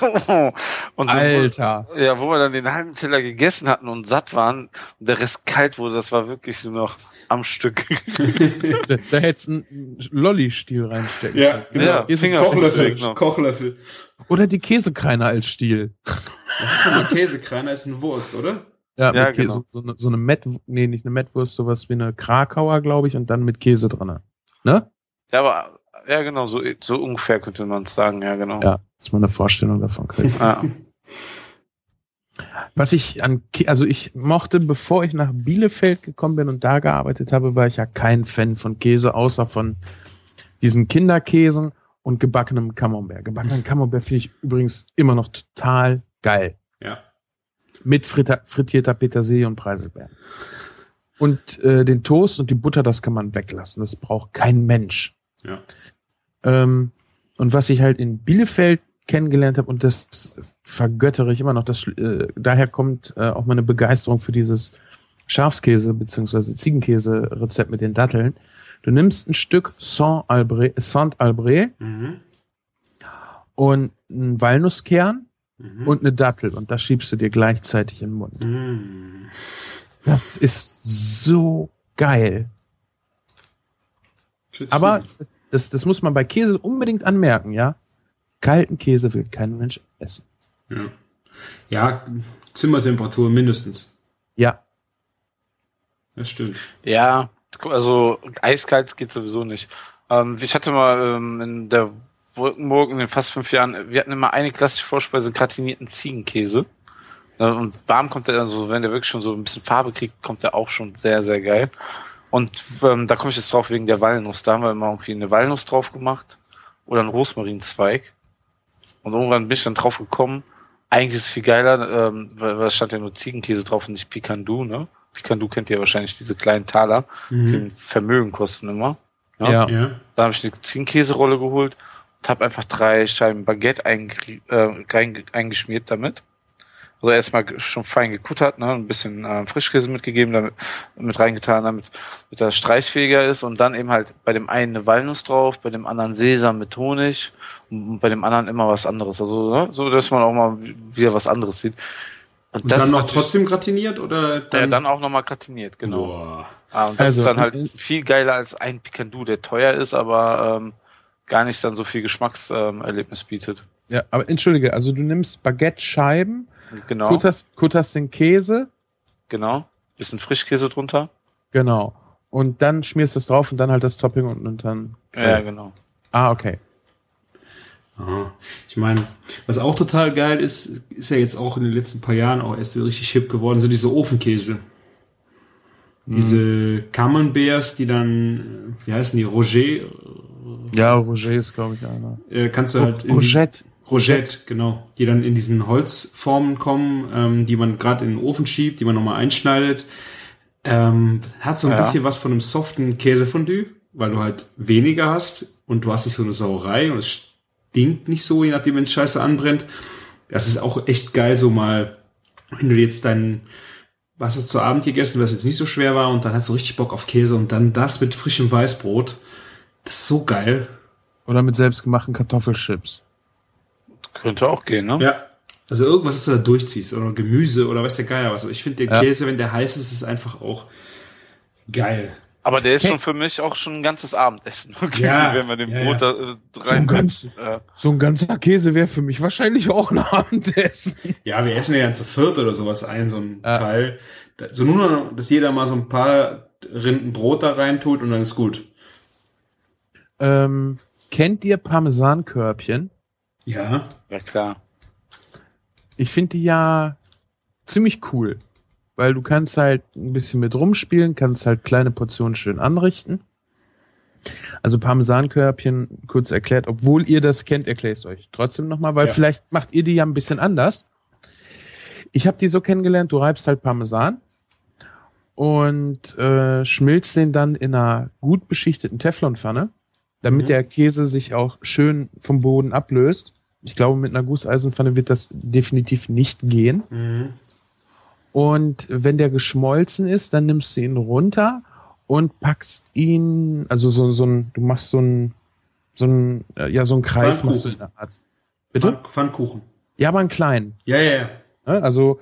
B: und so,
A: Alter.
B: ja, wo wir dann den halben Teller gegessen hatten und satt waren und der Rest kalt wurde, das war wirklich nur noch am Stück.
A: Da, da hättest du einen Lolli-Stiel reinstecken
D: Ja,
A: können.
D: genau.
B: Ja,
D: Kochlöffel. Kochlöffel.
A: Oder die Käsekreiner als Stiel.
D: Das ist nochmal Käsekreiner, ist eine Wurst, oder?
A: Ja,
B: Ja,
A: Käse,
B: genau.
A: so, eine, so eine Met, nee, nicht eine Mettwurst, sowas wie eine Krakauer, glaube ich, und dann mit Käse drin. Ne?
B: ja, aber ja, genau, so, so ungefähr könnte man es sagen, ja, genau.
A: Ja, dass man eine Vorstellung davon kriegt.
B: Ja.
A: Was ich an, also ich mochte, bevor ich nach Bielefeld gekommen bin und da gearbeitet habe, war ich ja kein Fan von Käse, außer von diesen Kinderkäsen und gebackenem Camembert. Gebackenen Camembert finde ich übrigens immer noch total geil.
D: Ja.
A: Mit fritter, frittierter Petersilie und Preiselbeeren. Und äh, den Toast und die Butter, das kann man weglassen. Das braucht kein Mensch.
D: Ja.
A: Ähm, und was ich halt in Bielefeld kennengelernt habe, und das vergöttere ich immer noch, das, äh, daher kommt äh, auch meine Begeisterung für dieses Schafskäse- bzw. Ziegenkäse-Rezept mit den Datteln. Du nimmst ein Stück Saint-Albret Saint -Albret
D: Mhm.
A: und einen Walnusskern
D: Mhm.
A: und eine Dattel und das schiebst du dir gleichzeitig in den Mund.
D: Mhm.
A: Das ist so geil.
D: Shit,
A: Aber das, das muss man bei Käse unbedingt anmerken, ja? Kalten Käse will kein Mensch essen.
D: Ja. ja, Zimmertemperatur mindestens.
A: Ja.
D: Das stimmt.
B: Ja, also eiskalt geht sowieso nicht. Ähm, ich hatte mal ähm, in der Wolkenburg in den fast fünf Jahren, wir hatten immer eine klassische Vorspeise, gratinierten Ziegenkäse. Ja, Und warm kommt der dann so, wenn der wirklich schon so ein bisschen Farbe kriegt, kommt der auch schon sehr, sehr geil. Und ähm, da komme ich jetzt drauf wegen der Walnuss. Da haben wir immer irgendwie eine Walnuss drauf gemacht oder einen Rosmarinzweig. Und irgendwann bin ich dann drauf gekommen, eigentlich ist es viel geiler, ähm, weil, weil es stand ja nur Ziegenkäse drauf und nicht Picandu, ne? Picandu kennt ihr wahrscheinlich, diese kleinen Taler, die
D: Mhm.
B: ein Vermögen kosten immer.
A: Ja.
B: Ja.
D: Ja.
B: Da habe ich eine Ziegenkäserolle geholt habe einfach drei Scheiben Baguette äh, eingeschmiert damit. Also erstmal schon fein gekuttert, ne, ein bisschen äh, Frischkäse mitgegeben, damit, mit reingetan, damit, damit das streichfähiger ist und dann eben halt bei dem einen eine Walnuss drauf, bei dem anderen Sesam mit Honig und bei dem anderen immer was anderes. Also ne, so, dass man auch mal wieder was anderes sieht.
D: Und dann
B: ist
D: noch trotzdem gratiniert oder dann?
B: ja, dann auch nochmal gratiniert, genau.
D: Boah.
B: Ah, und das
A: Also,
B: ist dann halt
A: äh,
B: viel geiler als ein Picandu, der teuer ist, aber ähm, gar nicht dann so viel Geschmackserlebnis ähm, bietet.
A: Ja, aber entschuldige, also du nimmst Baguette-Scheiben,
B: Genau,
A: kutterst, kutterst den Käse,
B: genau. Bisschen Frischkäse drunter.
A: genau. Und dann schmierst du es drauf und dann halt das Topping und, und dann.
B: Ja, genau.
A: Ah, okay.
D: Aha. Ich meine, was auch total geil ist, ist ja jetzt auch in den letzten paar Jahren auch erst so richtig hip geworden, sind diese Ofenkäse. Diese Camemberts, die dann, äh, wie heißen die, Roger,
A: Ja, Roger ist, glaube ich, einer.
D: äh, kannst du halt
A: Rogette.
D: Rogette, genau. Die dann in diesen Holzformen kommen, ähm, die man gerade in den Ofen schiebt, die man nochmal einschneidet. Ähm, hat so ein
B: Ja.
D: bisschen was von einem soften Käsefondue, weil du halt weniger hast und du hast nicht so eine Sauerei und es stinkt nicht so, je nachdem, wenn es scheiße anbrennt. Das ist auch echt geil, so mal, wenn du jetzt deinen was es zu Abend gegessen, was jetzt nicht so schwer war und dann hast du richtig Bock auf Käse und dann das mit frischem Weißbrot. Das ist so geil.
A: Oder mit selbstgemachten Kartoffelchips.
B: Könnte auch gehen, ne?
D: Ja. Also irgendwas, was du da durchziehst oder Gemüse oder weiß der Geier was. Ich finde den
A: Ja.
D: Käse, wenn der heiß ist, ist einfach auch geil.
B: Aber der ist
A: Okay.
B: schon für mich auch schon ein ganzes Abendessen. Okay,
D: Ja,
B: wenn wir den
D: ja,
B: Brot
D: ja.
B: da äh,
A: So
B: rein.
A: ein, ganz,
B: äh,
A: so ein ganzer Käse wäre für mich wahrscheinlich auch ein Abendessen.
D: Ja, wir essen ja dann zu viert oder sowas ein, so ein
A: Ja.
D: Teil. So nur, noch, dass jeder mal so ein paar Rinden Brot da reintut und dann ist gut.
A: Ähm, kennt ihr Parmesankörbchen?
D: Ja.
B: ja klar.
A: Ich finde die ja ziemlich cool, weil du kannst halt ein bisschen mit rumspielen, kannst halt kleine Portionen schön anrichten. Also Parmesankörbchen, kurz erklärt, obwohl ihr das kennt, erkläre ich es euch trotzdem nochmal, weil
D: Ja.
A: vielleicht macht ihr die ja ein bisschen anders. Ich habe die so kennengelernt, du reibst halt Parmesan und äh, schmilzt den dann in einer gut beschichteten Teflonpfanne, damit
D: Mhm.
A: der Käse sich auch schön vom Boden ablöst. Ich glaube, mit einer Gusseisenpfanne wird das definitiv nicht gehen.
D: Mhm.
A: Und wenn der geschmolzen ist, dann nimmst du ihn runter und packst ihn, also so, so ein, du machst so ein, so ein, äh, ja, so ein Kreis machst du in der Art. Bitte?
D: Pfann- Pfannkuchen.
A: Ja, aber einen kleinen.
D: Ja, ja, ja.
A: Ne? Also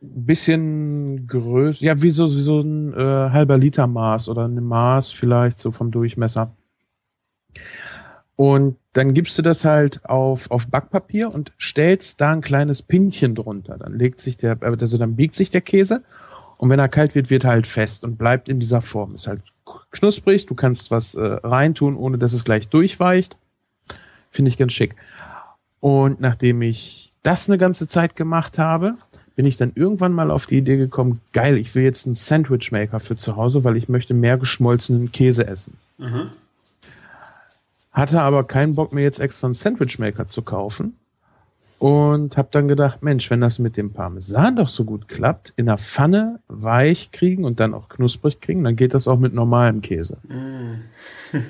A: bisschen größer, ja, wie so, wie so ein äh, halber Liter Maß oder ein Maß vielleicht so vom Durchmesser. Und dann gibst du das halt auf, auf Backpapier und stellst da ein kleines Pinchen drunter. Dann legt sich der, also dann biegt sich der Käse und wenn er kalt wird, wird er halt fest und bleibt in dieser Form. Ist halt knusprig, du kannst was äh, reintun, ohne dass es gleich durchweicht. Finde ich ganz schick. Und nachdem ich das eine ganze Zeit gemacht habe, bin ich dann irgendwann mal auf die Idee gekommen, geil, ich will jetzt einen Sandwichmaker für zu Hause, weil ich möchte mehr geschmolzenen Käse essen.
D: Mhm.
A: Hatte aber keinen Bock, mir jetzt extra einen Sandwichmaker zu kaufen. Und habe dann gedacht, Mensch, wenn das mit dem Parmesan doch so gut klappt, in der Pfanne weich kriegen und dann auch knusprig kriegen, dann geht das auch mit normalem Käse.
D: Mhm.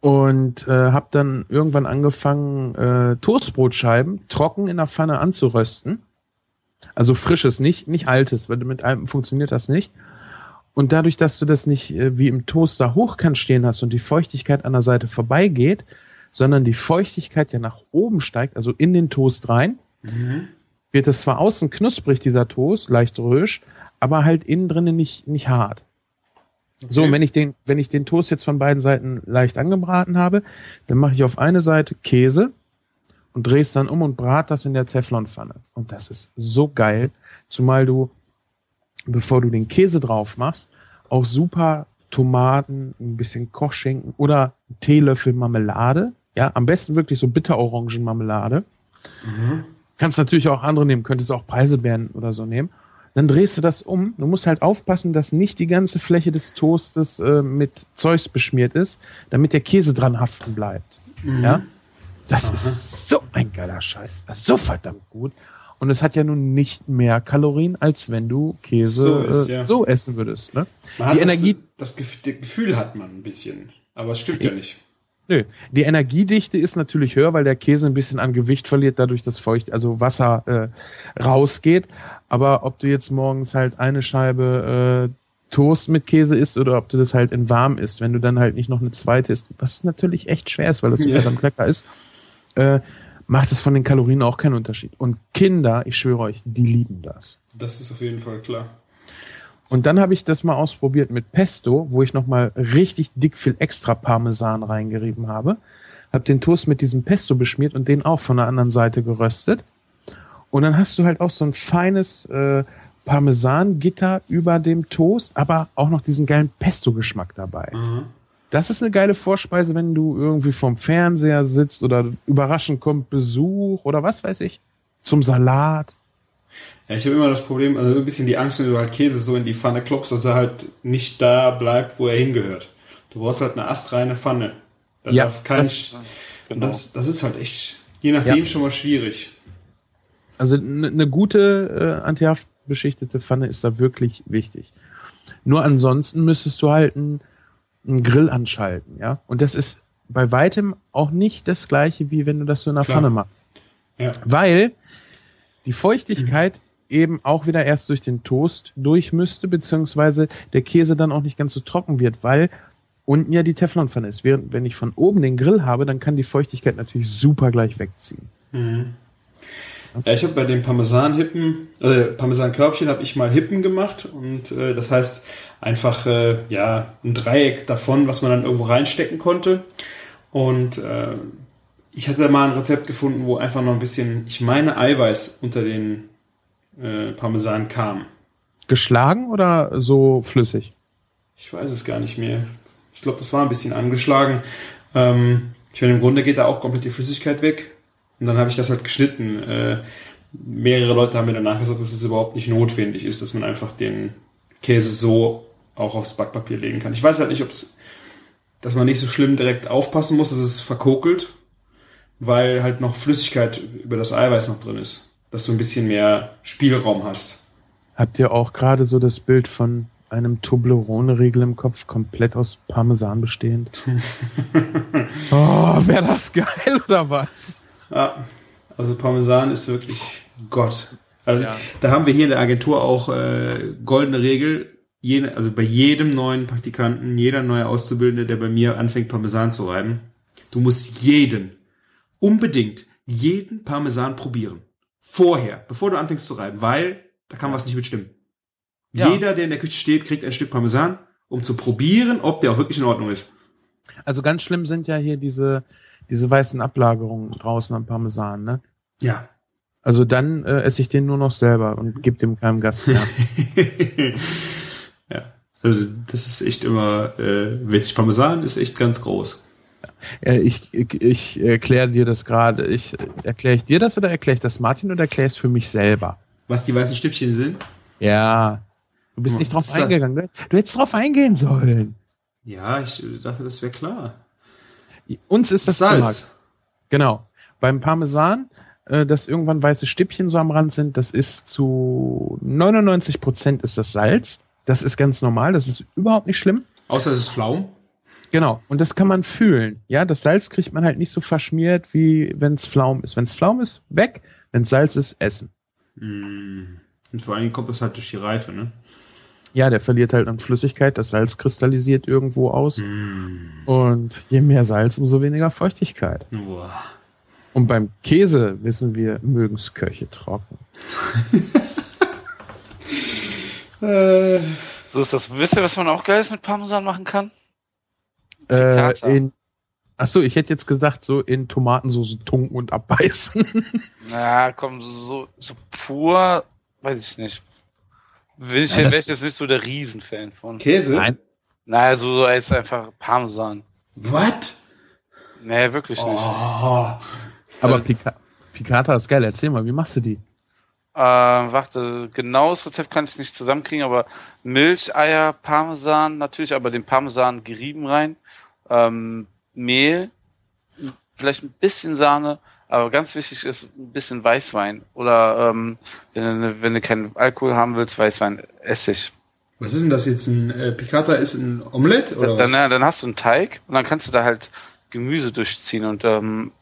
A: Und äh, habe dann irgendwann angefangen, äh, Toastbrotscheiben trocken in der Pfanne anzurösten. Also frisches, nicht, nicht altes, weil mit altem funktioniert das nicht. Und dadurch, dass du das nicht äh, wie im Toaster hochkant stehen hast und die Feuchtigkeit an der Seite vorbeigeht, sondern die Feuchtigkeit ja nach oben steigt, also in den Toast rein,
D: Mhm.
A: wird es zwar außen knusprig, dieser Toast, leicht rösch, aber halt innen drinnen nicht, nicht hart. So, und wenn ich den, wenn ich den Toast jetzt von beiden Seiten leicht angebraten habe, dann mache ich auf eine Seite Käse und drehe es dann um und brate das in der Teflonpfanne. Und das ist so geil, zumal du, bevor du den Käse drauf machst, auch super Tomaten, ein bisschen Kochschinken oder einen Teelöffel Marmelade. Ja, am besten wirklich so Bitterorangenmarmelade.
D: Mhm.
A: Kannst natürlich auch andere nehmen, könntest auch Preiselbeeren oder so nehmen. Dann drehst du das um. Du musst halt aufpassen, dass nicht die ganze Fläche des Toastes äh, mit Zeugs beschmiert ist, damit der Käse dran haften bleibt.
D: Mhm.
A: Ja? Das
D: Aha.
A: ist so ein geiler Scheiß. Das ist so verdammt gut. Und es hat ja nun nicht mehr Kalorien, als wenn du Käse
D: So ist,
A: äh,
D: ja.
A: so essen würdest. Ne?
D: Man hat
A: Die
D: das,
A: Energie-
D: das das Gefühl hat man ein bisschen. Aber es stimmt ja nicht.
A: Nö. Die Energiedichte ist natürlich höher, weil der Käse ein bisschen an Gewicht verliert, dadurch dass Feucht, also Wasser äh, rausgeht. Aber ob du jetzt morgens halt eine Scheibe äh, Toast mit Käse isst oder ob du das halt in warm isst, wenn du dann halt nicht noch eine zweite isst, was natürlich echt schwer ist, weil das so verdammt lecker ist, äh, macht es von den Kalorien auch keinen Unterschied. Und Kinder, ich schwöre euch, die lieben das.
D: Das ist auf jeden Fall klar.
A: Und dann habe ich das mal ausprobiert mit Pesto, wo ich nochmal richtig dick viel extra Parmesan reingerieben habe. Hab den Toast mit diesem Pesto beschmiert und den auch von der anderen Seite geröstet. Und dann hast du halt auch so ein feines äh, Parmesangitter über dem Toast, aber auch noch diesen geilen Pesto-Geschmack dabei.
D: Mhm.
A: Das ist eine geile Vorspeise, wenn du irgendwie vorm Fernseher sitzt oder überraschend kommt Besuch oder was weiß ich. Zum Salat.
D: Ja, ich habe immer das Problem, also ein bisschen die Angst, wenn du halt Käse so in die Pfanne klopfst, dass er halt nicht da bleibt, wo er hingehört. Du brauchst halt eine astreine Pfanne. Da
A: Ja,
D: darf kein,
A: das-
B: Genau.
D: das, das ist halt echt, je nachdem
A: Ja.
D: schon mal schwierig.
A: Also eine ne gute äh, antihaftbeschichtete Pfanne ist da wirklich wichtig. Nur ansonsten müsstest du halt einen, einen Grill anschalten, ja. Und das ist bei weitem auch nicht das gleiche, wie wenn du das so in der
D: Klar.
A: Pfanne machst.
D: Ja.
A: Weil die Feuchtigkeit eben auch wieder erst durch den Toast durch müsste, beziehungsweise der Käse dann auch nicht ganz so trocken wird, weil unten ja die Teflonpfanne ist. Während wenn ich von oben den Grill habe, dann kann die Feuchtigkeit natürlich super gleich wegziehen.
D: Mhm. Ja, ich habe bei den Parmesan-Hippen, äh, Parmesan-Körbchen habe ich mal Hippen gemacht und äh, das heißt einfach äh, ja ein Dreieck davon, was man dann irgendwo reinstecken konnte. Und äh, ich hatte mal ein Rezept gefunden, wo einfach noch ein bisschen, ich meine, Eiweiß unter den äh, Parmesan kam.
A: Geschlagen oder so flüssig?
D: Ich weiß es gar nicht mehr. Ich glaube, das war ein bisschen angeschlagen. Ähm, ich meine, im Grunde geht da auch komplett die Flüssigkeit weg. Und dann habe ich das halt geschnitten. Äh, mehrere Leute haben mir danach gesagt, dass es überhaupt nicht notwendig ist, dass man einfach den Käse so auch aufs Backpapier legen kann. Ich weiß halt nicht, ob es, dass man nicht so schlimm direkt aufpassen muss, dass es verkokelt, weil halt noch Flüssigkeit über das Eiweiß noch drin ist, dass du ein bisschen mehr Spielraum hast.
A: Habt ihr auch gerade so das Bild von einem Toblerone-Riegel im Kopf, komplett aus Parmesan bestehend? oh, wäre das geil oder was?
D: Ja, also Parmesan ist wirklich Gott. Also ja. da haben wir hier in der Agentur auch äh, goldene Regel. Jene, also bei jedem neuen Praktikanten, jeder neue Auszubildende, der bei mir anfängt, Parmesan zu reiben, du musst jeden, unbedingt, jeden Parmesan probieren. Vorher, bevor du anfängst zu reiben, weil da kann was nicht mitstimmen. Ja. Jeder, der in der Küche steht, kriegt ein Stück Parmesan, um zu probieren, ob der auch wirklich in Ordnung ist.
A: Also ganz schlimm sind ja hier diese, diese weißen Ablagerungen draußen am Parmesan, ne?
D: Ja.
A: Also dann äh, esse ich den nur noch selber und gebe dem keinem Gast mehr.
D: ja. Also das ist echt immer äh, witzig. Parmesan ist echt ganz groß.
A: Äh, ich, ich, ich erkläre dir das gerade. Ich erkläre ich dir das oder erkläre ich das Martin oder erkläre ich es für mich selber?
D: Was die weißen Stückchen sind?
A: Ja. Du bist nicht drauf eingegangen. Du hättest drauf eingehen sollen.
D: Ja, ich dachte, das wäre klar.
A: Uns ist das
D: Salz.
A: Immer, genau. Beim Parmesan, äh, dass irgendwann weiße Stippchen so am Rand sind, das ist zu 99 Prozent ist das Salz. Das ist ganz normal. Das ist überhaupt nicht schlimm.
D: Außer es ist Flaum.
A: Genau. Und das kann man fühlen. Ja, das Salz kriegt man halt nicht so verschmiert, wie wenn es Flaum ist. Wenn es Flaum ist, weg. Wenn Salz ist, essen.
D: Mm. Und vor allem kommt das halt durch die Reife, ne?
A: Ja, der verliert halt an Flüssigkeit, das Salz kristallisiert irgendwo aus. Mm. Und je mehr Salz, umso weniger Feuchtigkeit. Wow. Und beim Käse wissen wir, mögen es Köche trocken.
B: äh. So ist das. Wisst ihr, was man auch geil ist mit Parmesan machen kann?
A: Äh, in, achso, ich hätte jetzt gesagt, so in Tomatensauce tunken und abbeißen.
B: Na, komm, so, so pur, weiß ich nicht. Ich, ja, wäre ich jetzt nicht so der Riesenfan von.
D: Käse?
B: Nein. Naja, so, so ist einfach Parmesan.
D: Was?
B: Nee, wirklich nicht. Oh.
A: Aber Pica Picata ist geil. Erzähl mal, wie machst du die?
B: Äh, warte, genaues Rezept kann ich nicht zusammenkriegen, aber Milch, Eier, Parmesan, natürlich aber den Parmesan gerieben rein, ähm, Mehl, vielleicht ein bisschen Sahne, aber ganz wichtig ist ein bisschen Weißwein. Oder ähm, wenn, du, wenn du keinen Alkohol haben willst, Weißwein, Essig.
D: Was ist denn das jetzt? Ein äh, Picata ist ein Omelette? Oder
B: dann, was? dann hast du einen Teig und dann kannst du da halt Gemüse durchziehen und ähm,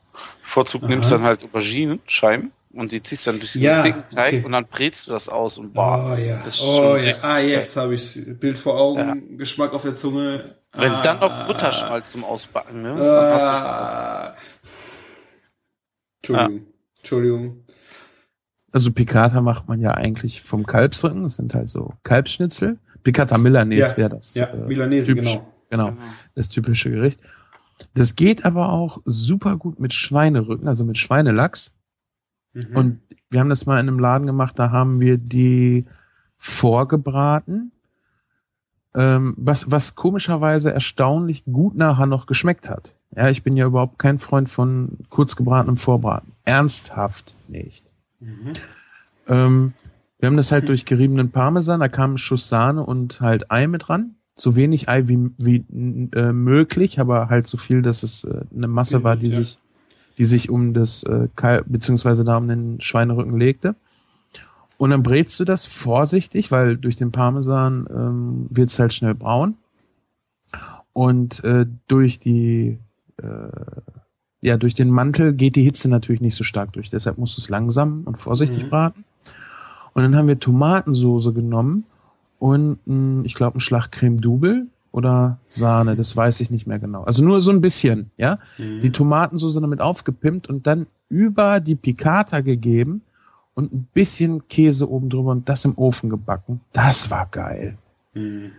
B: Vorzug Aha. nimmst dann halt Auberginenscheiben und die ziehst dann durch den
D: ja,
B: dicken Teig okay. und dann brätst du das aus und boah,
D: oh, ja. ist oh, ja. Ah, jetzt habe ich Bild vor Augen, ja. Geschmack auf der Zunge.
B: Wenn ah, dann noch Butterschmalz zum Ausbacken nimmst, ah, dann
D: Entschuldigung. Ja. Entschuldigung.
A: Also Piccata macht man ja eigentlich vom Kalbsrücken. Das sind halt so Kalbsschnitzel. Piccata Milanese ja. wäre das.
D: Ja, äh, Milanese,
A: typisch,
D: genau.
A: Genau, das typische Gericht. Das geht aber auch super gut mit Schweinerücken, also mit Schweinelachs. Mhm. Und wir haben das mal in einem Laden gemacht, da haben wir die vorgebraten, ähm, was, was komischerweise erstaunlich gut nachher noch geschmeckt hat. Ja, ich bin ja überhaupt kein Freund von kurzgebratenem Vorbraten. Ernsthaft nicht. Mhm. Ähm, wir haben das halt durch geriebenen Parmesan, da kam ein Schuss Sahne und halt Ei mit ran. So wenig Ei wie, wie äh, möglich, aber halt so viel, dass es äh, eine Masse war, die ja. sich, die sich um das äh, beziehungsweise da um den Schweinerücken legte. Und dann brätst du das vorsichtig, weil durch den Parmesan ähm, wird es halt schnell braun. Und äh, durch die äh, ja, durch den Mantel geht die Hitze natürlich nicht so stark durch. Deshalb musst du es langsam und vorsichtig mhm. braten. Und dann haben wir Tomatensoße genommen und mh, ich glaube ein Schlag Creme Double oder Sahne, das weiß ich nicht mehr genau. Also nur so ein bisschen, ja.
D: Mhm.
A: Die Tomatensoße damit aufgepimpt und dann über die Piccata gegeben und ein bisschen Käse oben drüber und das im Ofen gebacken. Das war geil.
D: Mhm.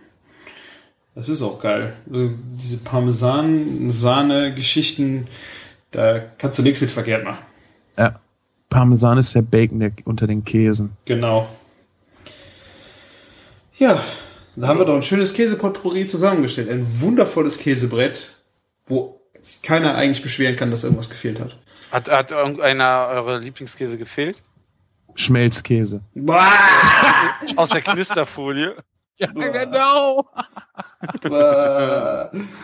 D: Das ist auch geil. Also diese Parmesan-Sahne-Geschichten, da kannst du nichts mit verkehrt machen.
A: Ja. Parmesan ist der Bacon der, unter den Käsen.
D: Genau. Ja, da haben wir doch ein schönes Käsepotpourri zusammengestellt. Ein wundervolles Käsebrett, wo sich keiner eigentlich beschweren kann, dass irgendwas gefehlt hat.
B: Hat, hat irgendeiner eure Lieblingskäse gefehlt?
A: Schmelzkäse.
B: Aus der Knisterfolie?
A: Ja, genau.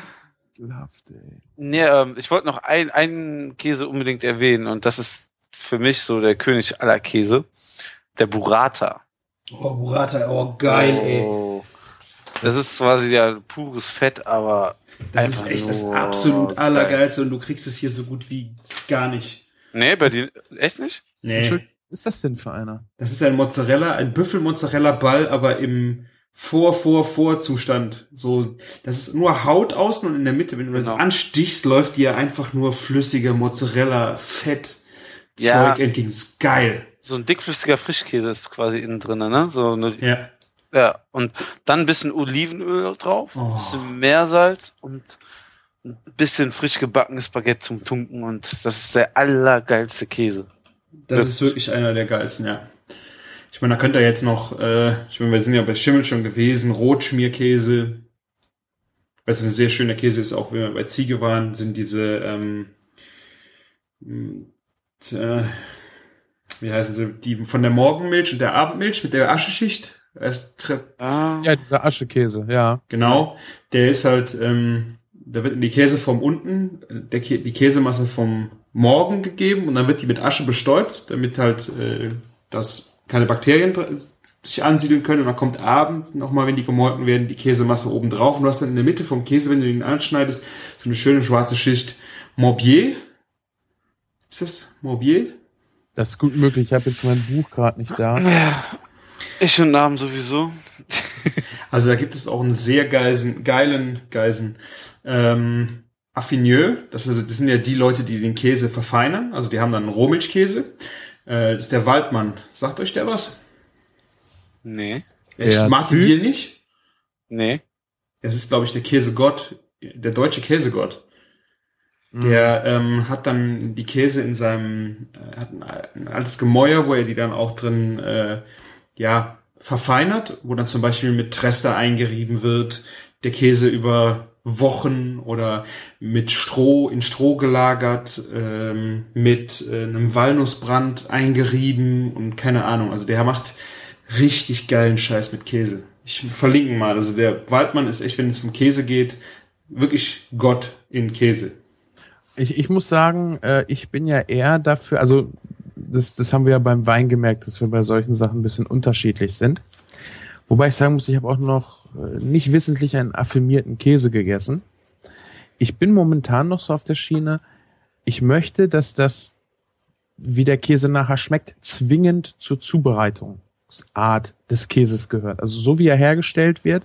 A: Ekelhaft, ey.
B: Nee, ähm, ich wollte noch ein, einen Käse unbedingt erwähnen und das ist für mich so der König aller Käse. Der Burrata.
D: Oh, Burrata, oh, geil, ey.
B: Oh. Das ist quasi ja pures Fett, aber
D: Das ist echt das absolut
B: geil.
D: Allergeilste und du kriegst es hier so gut wie gar nicht.
B: Nee, bei dir echt nicht?
D: Nee.
A: Was ist das denn für einer?
D: Das ist ein Mozzarella, ein Büffel-Mozzarella-Ball, aber im Vor-Vor-Vor-Zustand. So, das ist nur Haut außen und in der Mitte. Wenn du das
B: Genau.
D: anstichst, läuft dir einfach nur flüssige Mozzarella-Fett-Zeug
B: Ja.
D: entgegen. Das ist geil.
B: So ein dickflüssiger Frischkäse ist quasi innen drin, ne? So eine,
D: Ja.
B: ja. Und dann ein bisschen Olivenöl drauf,
D: Oh.
B: ein bisschen Meersalz und ein bisschen frisch gebackenes Baguette zum Tunken und das ist der allergeilste Käse.
D: Das
B: Ja.
D: ist wirklich einer der geilsten, ja. Ich meine, da könnt ihr jetzt noch, äh, ich meine, wir sind ja bei Schimmel schon gewesen, Rotschmierkäse. Was ein sehr schöner Käse ist, auch wenn wir bei Ziege waren, sind diese, ähm, m, äh, wie heißen sie, die von der Morgenmilch und der Abendmilch mit der Ascheschicht.
B: Ah,
A: Ja, dieser Aschekäse, ja.
D: Genau, der ist halt, ähm, da wird die Käseform unten, der Kä die Käsemasse vom Morgen gegeben und dann wird die mit Asche bestäubt, damit halt äh, das keine Bakterien sich ansiedeln können und dann kommt abends nochmal, wenn die gemolken werden, die Käsemasse oben drauf und du hast dann in der Mitte vom Käse, wenn du ihn anschneidest, so eine schöne schwarze Schicht Morbier. Ist das Morbier?
A: Das ist gut möglich. Ich habe jetzt mein Buch gerade nicht da.
B: ja. Ich und Namen sowieso.
D: Also da gibt es auch einen sehr geilen, geilen, geilen ähm, Affineux. Das, ist, das sind ja die Leute, die den Käse verfeinern. Also die haben dann einen Rohmilchkäse. Äh, das ist der Waldmann. Sagt euch der was?
B: Nee.
D: Ich
A: Der Typ?
D: Bier nicht.
B: Nee.
D: Es ist, glaube ich, der Käsegott, der deutsche Käsegott. Der ähm, hat dann die Käse in seinem, äh, hat ein, ein altes Gemäuer, wo er die dann auch drin, äh, ja, verfeinert, wo dann zum Beispiel mit Trester eingerieben wird, der Käse über Wochen oder mit Stroh in Stroh gelagert, ähm, mit äh, einem Walnussbrand eingerieben und keine Ahnung. Also der macht richtig geilen Scheiß mit Käse. Ich verlinke ihn mal. Also der Waldmann ist echt, wenn es um Käse geht, wirklich Gott in Käse.
A: Ich, ich muss sagen, äh, ich bin ja eher dafür, also das, das haben wir ja beim Wein gemerkt, dass wir bei solchen Sachen ein bisschen unterschiedlich sind. Wobei ich sagen muss, ich habe auch noch nicht wissentlich einen affirmierten Käse gegessen. Ich bin momentan noch so auf der Schiene, ich möchte, dass das, wie der Käse nachher schmeckt, zwingend zur Zubereitungsart des Käses gehört. Also so wie er hergestellt wird.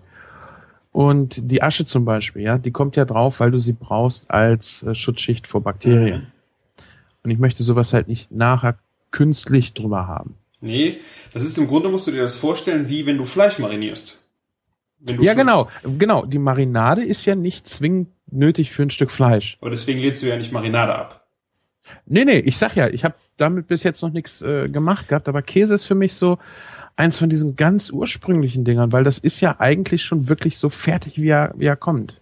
A: Und die Asche zum Beispiel, ja, die kommt ja drauf, weil du sie brauchst als äh, Schutzschicht vor Bakterien. Und ich möchte sowas halt nicht nachher künstlich drüber haben.
D: Nee, das ist im Grunde, musst du dir das vorstellen, wie wenn du Fleisch marinierst.
A: Ja, genau, genau. Die Marinade ist ja nicht zwingend nötig für ein Stück Fleisch.
D: Aber deswegen lehnst du ja nicht Marinade ab.
A: Nee, nee, ich sag ja, ich habe damit bis jetzt noch nichts äh, gemacht gehabt, aber Käse ist für mich so eins von diesen ganz ursprünglichen Dingern, weil das ist ja eigentlich schon wirklich so fertig, wie er, wie er kommt.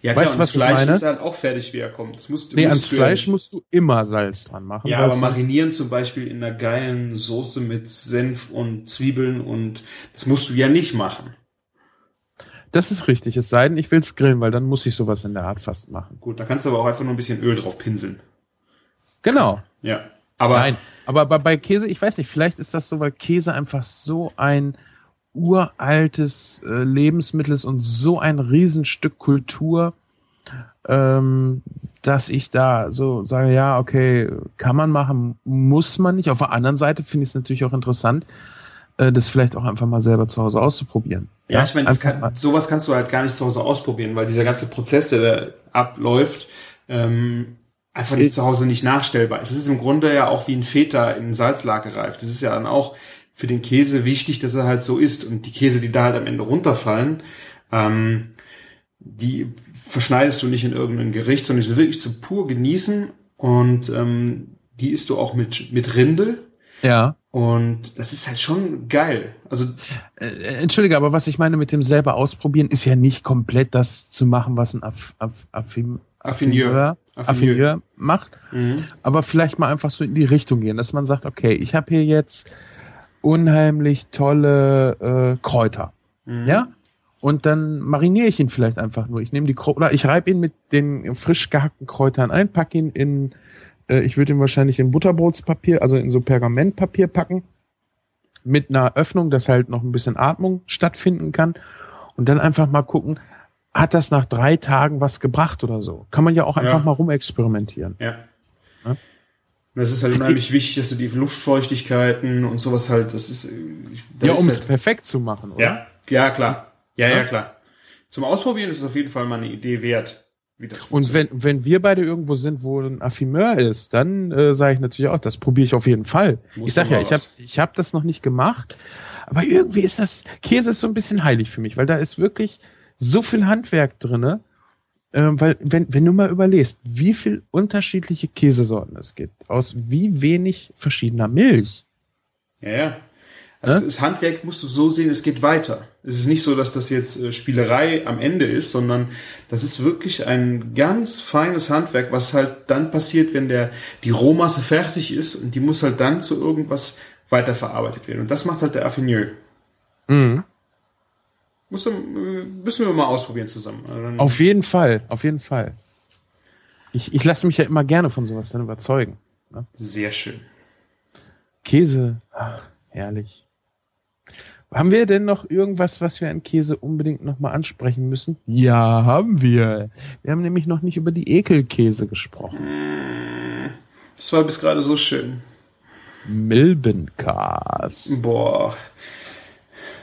D: Ja, klar,
A: Weißt
D: und das
A: was
D: Fleisch
A: meine?
D: ist halt auch fertig, wie er kommt. Das musst,
A: Nee,
D: musst
A: ans Fleisch
D: ja,
A: musst du immer Salz dran machen.
D: Ja, aber marinieren zum Beispiel in einer geilen Soße mit Senf und Zwiebeln und das musst du ja nicht machen.
A: Das ist richtig, es sei denn, ich will's grillen, weil dann muss ich sowas in der Art fast machen.
D: Gut, da kannst du aber auch einfach nur ein bisschen Öl drauf pinseln.
A: Genau.
D: Ja. Aber
A: Nein, aber bei, bei Käse, ich weiß nicht, vielleicht ist das so, weil Käse einfach so ein uraltes äh, Lebensmittel ist und so ein Riesenstück Kultur, ähm, dass ich da so sage, ja, okay, kann man machen, muss man nicht. Auf der anderen Seite finde ich es natürlich auch interessant, das vielleicht auch einfach mal selber zu Hause auszuprobieren.
D: Ja, ich meine, kann, sowas kannst du halt gar nicht zu Hause ausprobieren, weil dieser ganze Prozess, der da abläuft, ähm, einfach nicht zu Hause nicht nachstellbar ist. Es ist im Grunde ja auch wie ein Feta in Salzlake gereift. Das ist ja dann auch für den Käse wichtig, dass er halt so ist. Und die Käse, die da halt am Ende runterfallen, ähm, die verschneidest du nicht in irgendein Gericht, sondern die sind wirklich zu pur genießen. Und ähm, die isst du auch mit, mit Rinde.
A: Ja.
D: Und das ist halt schon geil. Also
A: Äh, Entschuldige, aber was ich meine mit dem selber ausprobieren, ist ja nicht komplett das zu machen, was ein Aff, Aff, Affin,
D: Affineur.
A: Affineur, Affineur macht.
D: Mhm.
A: Aber vielleicht mal einfach so in die Richtung gehen, dass man sagt, okay, ich habe hier jetzt unheimlich tolle äh, Kräuter.
D: Mhm.
A: Ja? Und dann mariniere ich ihn vielleicht einfach nur. Ich nehme die Kräuter, oder ich reibe ihn mit den frisch gehackten Kräutern ein, packe ihn in, äh, ich würde ihn wahrscheinlich in Butterbrotspapier, also in so Pergamentpapier packen, mit einer Öffnung, dass halt noch ein bisschen Atmung stattfinden kann. Und dann einfach mal gucken, hat das nach drei Tagen was gebracht oder so? Kann man ja auch einfach
D: Ja.
A: mal rumexperimentieren.
D: Ja.
A: Ja.
D: Es ist halt unheimlich wichtig, dass du die Luftfeuchtigkeiten und sowas halt, das ist, das
A: Ja, um es
D: halt,
A: perfekt zu machen, oder?
D: ja, ja, klar. Ja, ja,
A: Ja.
D: klar. Zum Ausprobieren ist es auf jeden Fall mal eine Idee wert, wie das
A: Und wenn, wenn wir beide irgendwo sind, wo ein Affimeur ist, dann äh, sage ich natürlich auch, das probiere ich auf jeden Fall.
D: Muss
A: ich sag
D: doch
A: ja, ich habe ich hab das noch nicht gemacht, aber irgendwie ist das, Käse ist so ein bisschen heilig für mich, weil da ist wirklich so viel Handwerk drinne. Ähm, weil, wenn, wenn du mal überlegst, wie viel unterschiedliche Käsesorten es gibt, aus wie wenig verschiedener Milch.
D: Ja, ja. Also
A: Ne?
D: das Handwerk musst du so sehen, es geht weiter. Es ist nicht so, dass das jetzt äh, Spielerei am Ende ist, sondern das ist wirklich ein ganz feines Handwerk, was halt dann passiert, wenn der, die Rohmasse fertig ist und die muss halt dann zu irgendwas weiterverarbeitet werden. Und das macht halt der Affineur.
A: Mhm.
D: Muss, äh, müssen wir mal ausprobieren zusammen. Also
A: Auf jeden Fall, auf jeden Fall. Ich, ich lasse mich ja immer gerne von sowas dann überzeugen.
D: Sehr schön.
A: Käse, ach, herrlich. Haben wir denn noch irgendwas, was wir an Käse unbedingt nochmal ansprechen müssen? Ja, haben wir. Wir haben nämlich noch nicht über die Ekelkäse gesprochen.
D: Das war bis gerade so schön.
A: Milbenkas.
D: Boah.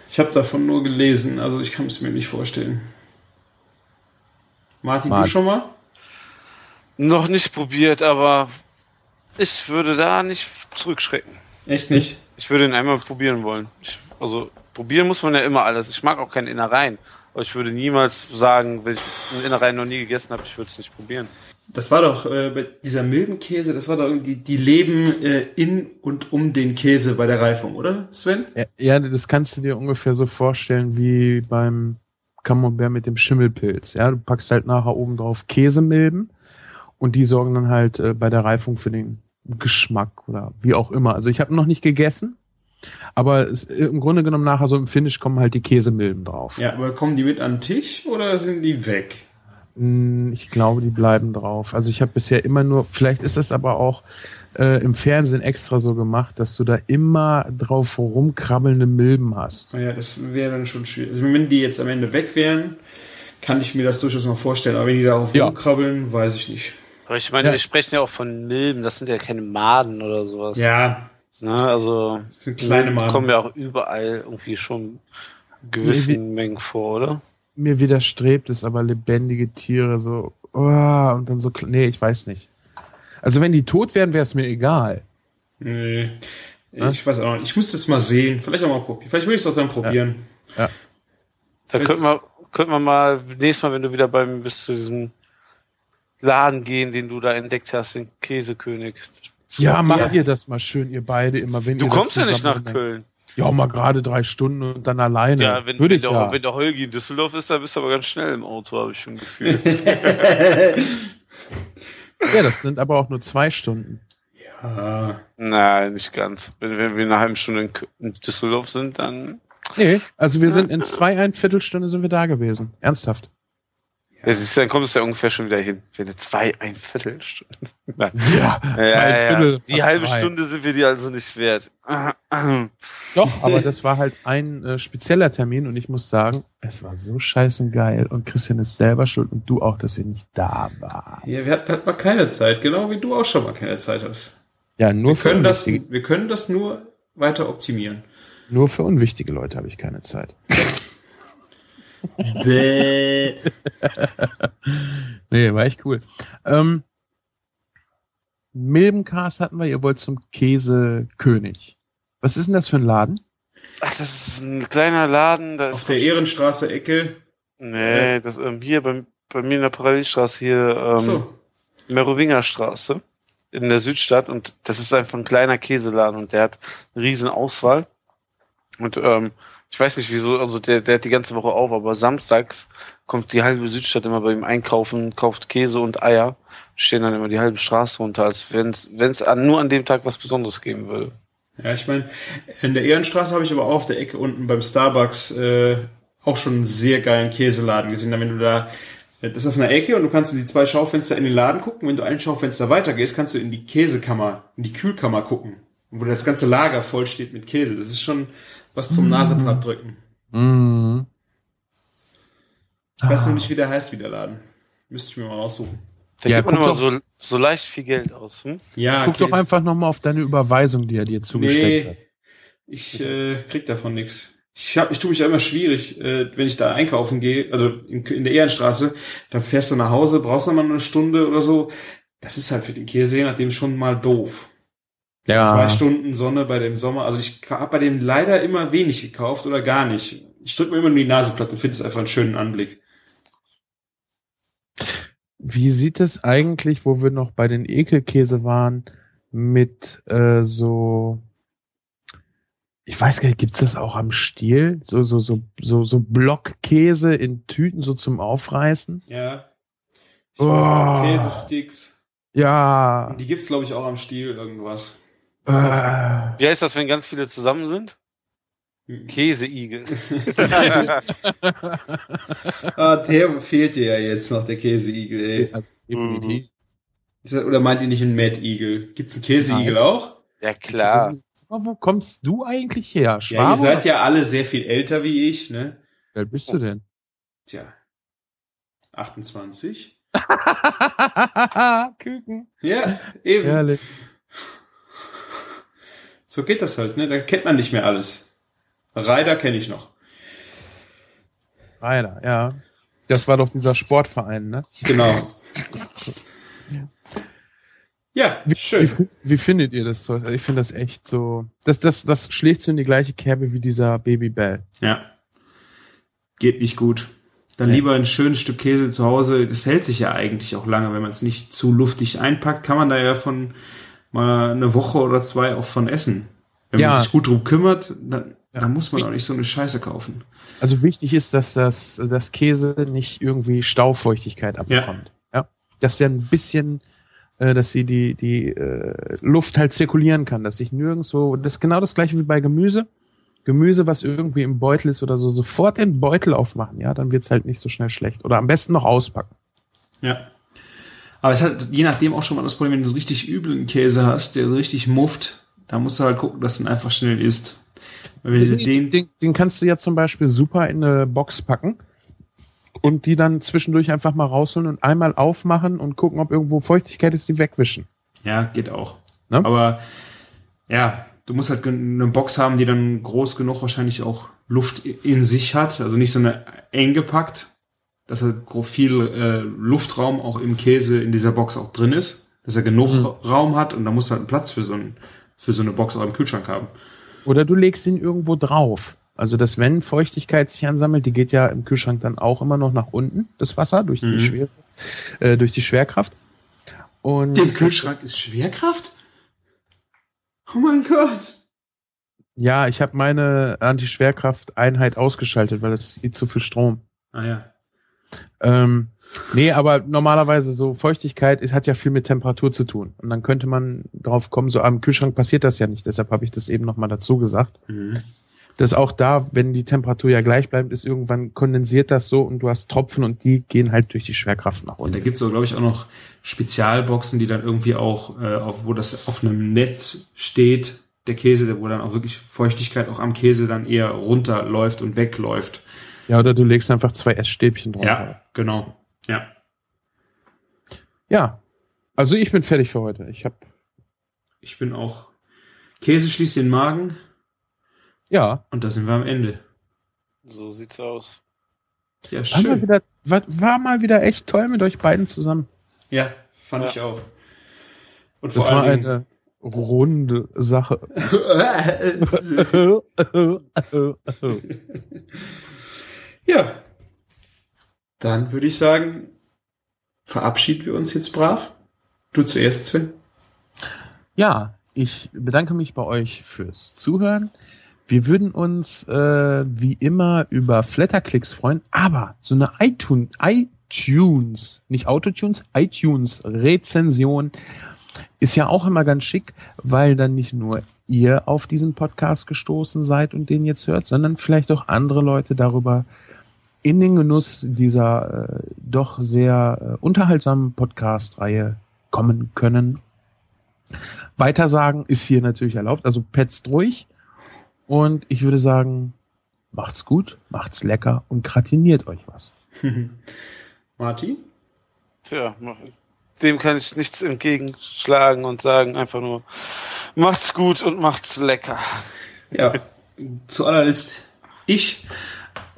D: Ich habe davon nur gelesen, also ich kann es mir nicht vorstellen. Martin,
A: Martin.
D: du schon mal?
B: Noch nicht probiert, aber ich würde da nicht zurückschrecken.
D: Echt nicht?
B: Ich würde ihn einmal probieren wollen. Ich, also probieren muss man ja immer alles. Ich mag auch keine Innereien. Aber ich würde niemals sagen, wenn ich einen Innereien noch nie gegessen habe, ich würde es nicht probieren.
D: Das war doch äh, bei dieser milden Käse, das war doch irgendwie, die leben äh, in und um den Käse bei der Reifung, oder Sven?
A: Ja, ja, das kannst du dir ungefähr so vorstellen wie beim Camembert mit dem Schimmelpilz. Ja, du packst halt nachher oben drauf Käsemilben und die sorgen dann halt äh, bei der Reifung für den Geschmack oder wie auch immer. Also ich habe noch nicht gegessen, aber im Grunde genommen nachher so im Finish kommen halt die Käsemilben drauf.
D: Ja, aber kommen die mit an den Tisch oder sind die weg?
A: Mm, Ich glaube, die bleiben drauf. Also ich habe bisher immer nur, vielleicht ist das aber auch äh, im Fernsehen extra so gemacht, dass du da immer drauf rumkrabbelnde Milben hast.
D: Naja, das wäre dann schon schwierig. Also wenn die jetzt am Ende weg wären, kann ich mir das durchaus noch vorstellen. Aber wenn die darauf
A: Ja.
D: rumkrabbeln, weiß ich nicht.
B: Aber ich meine,
A: Ja.
B: wir sprechen ja auch von Milben, das sind ja keine Maden oder sowas.
D: Ja,
B: Ne? Also
D: das sind kleine Maden.
B: kommen ja auch überall irgendwie schon gewissen
A: wie-
B: Mengen vor, oder?
A: Mir widerstrebt es aber lebendige Tiere so, oh, und dann so, nee, ich weiß nicht. Also wenn die tot wären, wäre es mir egal.
D: Nee. Ich weiß auch nicht. Ich muss das mal sehen. Vielleicht auch mal probieren. Vielleicht will ich es auch dann probieren.
B: Da
D: Jetzt-
B: könnten wir, könnten wir mal nächstes Mal, wenn du wieder beim bist, zu diesem Laden gehen, den du da entdeckt hast, den Käsekönig.
A: Ja, macht ihr das mal schön, ihr beide immer, wenn
B: Du kommst ja nicht nach Köln.
A: Ja, mal gerade drei Stunden und dann alleine.
B: Ja, wenn,
A: Würde
B: wenn,
A: ich
B: der,
A: ja.
B: wenn der Holgi in Düsseldorf ist, dann bist du aber ganz schnell im Auto, habe ich schon Gefühl.
A: ja, das sind aber auch nur zwei Stunden.
D: Ah,
B: Nein, nicht ganz. Wenn, wenn wir eine halbe Stunde in, in Düsseldorf sind, dann.
A: Nee, also wir sind in zwei, ein Viertelstunde sind wir da gewesen. Ernsthaft.
B: Ja, siehst du, dann kommst du ja ungefähr schon wieder hin. Wenn du zwei, ein Viertelstunde. Nein.
A: Ja,
B: Ja, ja, ja. Die halbe
A: drei.
B: Stunde sind wir dir also nicht wert.
A: Doch, aber das war halt ein äh, spezieller Termin und ich muss sagen, es war so scheißen geil und Christian ist selber schuld und du auch, dass ihr nicht da war.
D: ja, wir hatten halt mal keine Zeit, genau wie du auch schon mal keine Zeit hast.
A: Ja, nur
D: Wir können,
A: für
D: das,
A: wichtige-
D: wir können das nur weiter optimieren.
A: Nur für unwichtige Leute habe ich keine Zeit.
D: Bäh.
A: Nee, war echt cool. Ähm, Milbencast hatten wir, ihr wollt zum Käsekönig. Was ist denn das für ein Laden?
B: Ach, das ist ein kleiner Laden. Da
D: Auf
B: ist
D: der Ehrenstraße Ecke.
B: nee, das ähm, hier bei, bei mir in der Parallelstraße hier ähm,
D: so.
B: Merowinger Straße in der Südstadt und das ist einfach ein kleiner Käseladen und der hat eine riesen Auswahl. Und ähm, ich weiß nicht wieso, also der, der hat die ganze Woche auf, aber samstags kommt die halbe Südstadt immer bei ihm einkaufen, kauft Käse und Eier, stehen dann immer die halbe Straße runter, als wenn es nur an dem Tag was Besonderes geben würde.
D: Ja, ich meine, in der Ehrenstraße habe ich aber auch auf der Ecke unten beim Starbucks äh, auch schon einen sehr geilen Käseladen gesehen. Wenn du da, äh, das ist auf einer Ecke und du kannst in die zwei Schaufenster in den Laden gucken. Wenn du ein Schaufenster weitergehst, kannst du in die Käsekammer, in die Kühlkammer gucken, wo das ganze Lager voll steht mit Käse. Das ist schon was zum Naseplatt drücken.
A: Mhm.
D: Ich weiß
A: Ah.
D: noch nicht, wie der heißt, wie der Laden. Müsste ich mir mal raussuchen.
B: Da
A: Ja,
B: gibt man
A: guck
B: immer
A: doch-
B: so, so leicht viel Geld aus. Hm?
D: Ja,
A: Guck
D: Käse.
A: doch einfach nochmal auf deine Überweisung, die er dir zugesteckt
D: Nee,
A: hat.
D: ich äh, krieg davon nix. Ich, hab, ich tue mich ja immer schwierig, äh, wenn ich da einkaufen gehe, also in, in der Ehrenstraße, dann fährst du nach Hause, brauchst noch mal eine Stunde oder so. Das ist halt für den Käse je nachdem schon mal doof. Zwei Stunden Sonne bei dem Sommer. Also ich habe bei dem leider immer wenig gekauft oder gar nicht. Ich drücke mir immer nur die Naseplatte und finde es einfach einen schönen Anblick.
A: Wie sieht es eigentlich, wo wir noch bei den Ekelkäse waren, mit äh, so, ich weiß gar nicht, gibt's das auch am Stiel? So, so, so, so, so Blockkäse in Tüten so zum Aufreißen?
D: Ja.
A: Oh.
D: Käsesticks.
A: Ja.
D: Die gibt's glaube ich auch am Stiel irgendwas.
A: Äh,
B: Wie heißt das, wenn ganz viele zusammen sind? Käseigel.
D: ah, der fehlt dir ja jetzt noch, der Käseigel, ey.
A: also, definitiv.
D: Das- Oder meint ihr nicht einen Mad Eagle? Gibt's einen Käseigel auch?
B: ja klar.
A: Wo kommst du eigentlich her?
D: Ja,
A: Schwabe?
D: ihr seid ja alle sehr viel älter wie ich, ne?
A: Wie alt bist du denn?
D: Tja. 28?
A: Küken.
D: Ja, eben.
A: Herrlich.
D: So geht das halt, ne? Da kennt man nicht mehr alles. Reider kenne ich noch.
A: Leider, ja. Das war doch dieser Sportverein, ne?
D: Genau. Ja,
A: Wie,
D: schön.
A: Wie, wie findet ihr das? so? Also Ich finde das echt so. Das, das, das schlägt so in die gleiche Kerbe wie dieser Baby Bell.
D: Ja. Geht nicht gut. Dann
A: Ja.
D: lieber ein schönes Stück Käse zu Hause. Das hält sich ja eigentlich auch lange, wenn man es nicht zu luftig einpackt, kann man da ja von mal eine Woche oder zwei auch von essen. Wenn
A: Ja.
D: man sich gut drum kümmert, dann,
A: Ja.
D: dann muss man auch nicht so eine Scheiße kaufen.
A: Also wichtig ist, dass das, das Käse nicht irgendwie Staufeuchtigkeit abbekommt. Ja. Dass der ein bisschen, äh, dass sie die, die äh, Luft halt zirkulieren kann, dass sich nirgendwo, das ist genau das gleiche wie bei Gemüse. Gemüse, was irgendwie im Beutel ist oder so, sofort den Beutel aufmachen, ja, dann wird's halt nicht so schnell schlecht. Oder am besten noch auspacken.
D: Ja. Aber es hat je nachdem auch schon mal das Problem, wenn du so richtig üblen Käse hast, der so richtig mufft, da musst du halt gucken, dass du ihn einfach schnell isst.
A: Den,
D: den,
A: den, den kannst du ja zum Beispiel super in eine Box packen und die dann zwischendurch einfach mal rausholen und einmal aufmachen und gucken, ob irgendwo Feuchtigkeit ist, die wegwischen.
D: ja, geht auch.
A: Ne?
D: Aber ja, du musst halt eine Box haben, die dann groß genug wahrscheinlich auch Luft in sich hat, also nicht so eine eng gepackt, dass halt viel äh, Luftraum auch im Käse in dieser Box auch drin ist, dass er genug
A: Mhm.
D: Raum hat und da musst du halt einen Platz für so, ein, für so eine Box auch im Kühlschrank haben.
A: Oder du legst ihn irgendwo drauf. Also, dass wenn Feuchtigkeit sich ansammelt, die geht ja im Kühlschrank dann auch immer noch nach unten, das Wasser, durch die,
D: Mhm.
A: Schwer, äh, durch die Schwerkraft. Und
D: Im Kühlschrank ist Schwerkraft? Oh mein Gott.
A: ja, ich habe meine Anti-Schwerkraft-Einheit ausgeschaltet, weil es zieht zu viel Strom.
D: Ah ja.
A: Ähm, nee, aber normalerweise so Feuchtigkeit ist, hat ja viel mit Temperatur zu tun. Und dann könnte man drauf kommen, so am Kühlschrank passiert das ja nicht. Deshalb habe ich das eben nochmal dazu gesagt.
D: Mhm.
A: Dass auch da, wenn die Temperatur ja gleich bleibt, ist irgendwann kondensiert das so und du hast Tropfen und die gehen halt durch die Schwerkraft nach
D: Und da
A: unten.
D: gibt's so, glaube ich, auch noch Spezialboxen, die dann irgendwie auch, äh, auf, wo das auf einem Netz steht, der Käse, wo dann auch wirklich Feuchtigkeit auch am Käse dann eher runterläuft und wegläuft.
A: Ja, oder du legst einfach zwei Essstäbchen drauf.
D: Ja, genau. Ja.
A: Ja. Also ich bin fertig für heute. Ich habe
D: Ich bin auch. Käse schließt den Magen.
A: Ja.
D: Und da sind wir am Ende.
B: So sieht's aus.
D: Ja,
A: War mal,
D: schön.
A: wieder, war, war mal wieder echt toll mit euch beiden zusammen.
D: Ja, fand
B: Ja.
D: ich auch. Und
A: Das
D: vor
A: war
D: allen Dingen.
A: eine runde Sache.
D: ja. Dann würde ich sagen, verabschieden wir uns jetzt brav. Du zuerst, Sven.
A: Ja, ich bedanke mich bei euch fürs Zuhören. Wir würden uns äh, wie immer über Flatterklicks freuen, aber so eine iTunes, iTunes, nicht Autotunes, iTunes Rezension ist ja auch immer ganz schick, weil dann nicht nur ihr auf diesen Podcast gestoßen seid und den jetzt hört, sondern vielleicht auch andere Leute darüber in den Genuss dieser äh, doch sehr äh, unterhaltsamen Podcast-Reihe kommen können. Weitersagen ist hier natürlich erlaubt, also petzt ruhig. Und ich würde sagen, macht's gut, macht's lecker und gratiniert euch was.
D: Martin?
B: Tja, dem kann ich nichts entgegenschlagen und sagen einfach nur, macht's gut und macht's lecker.
D: Ja, zu allerletzt ich.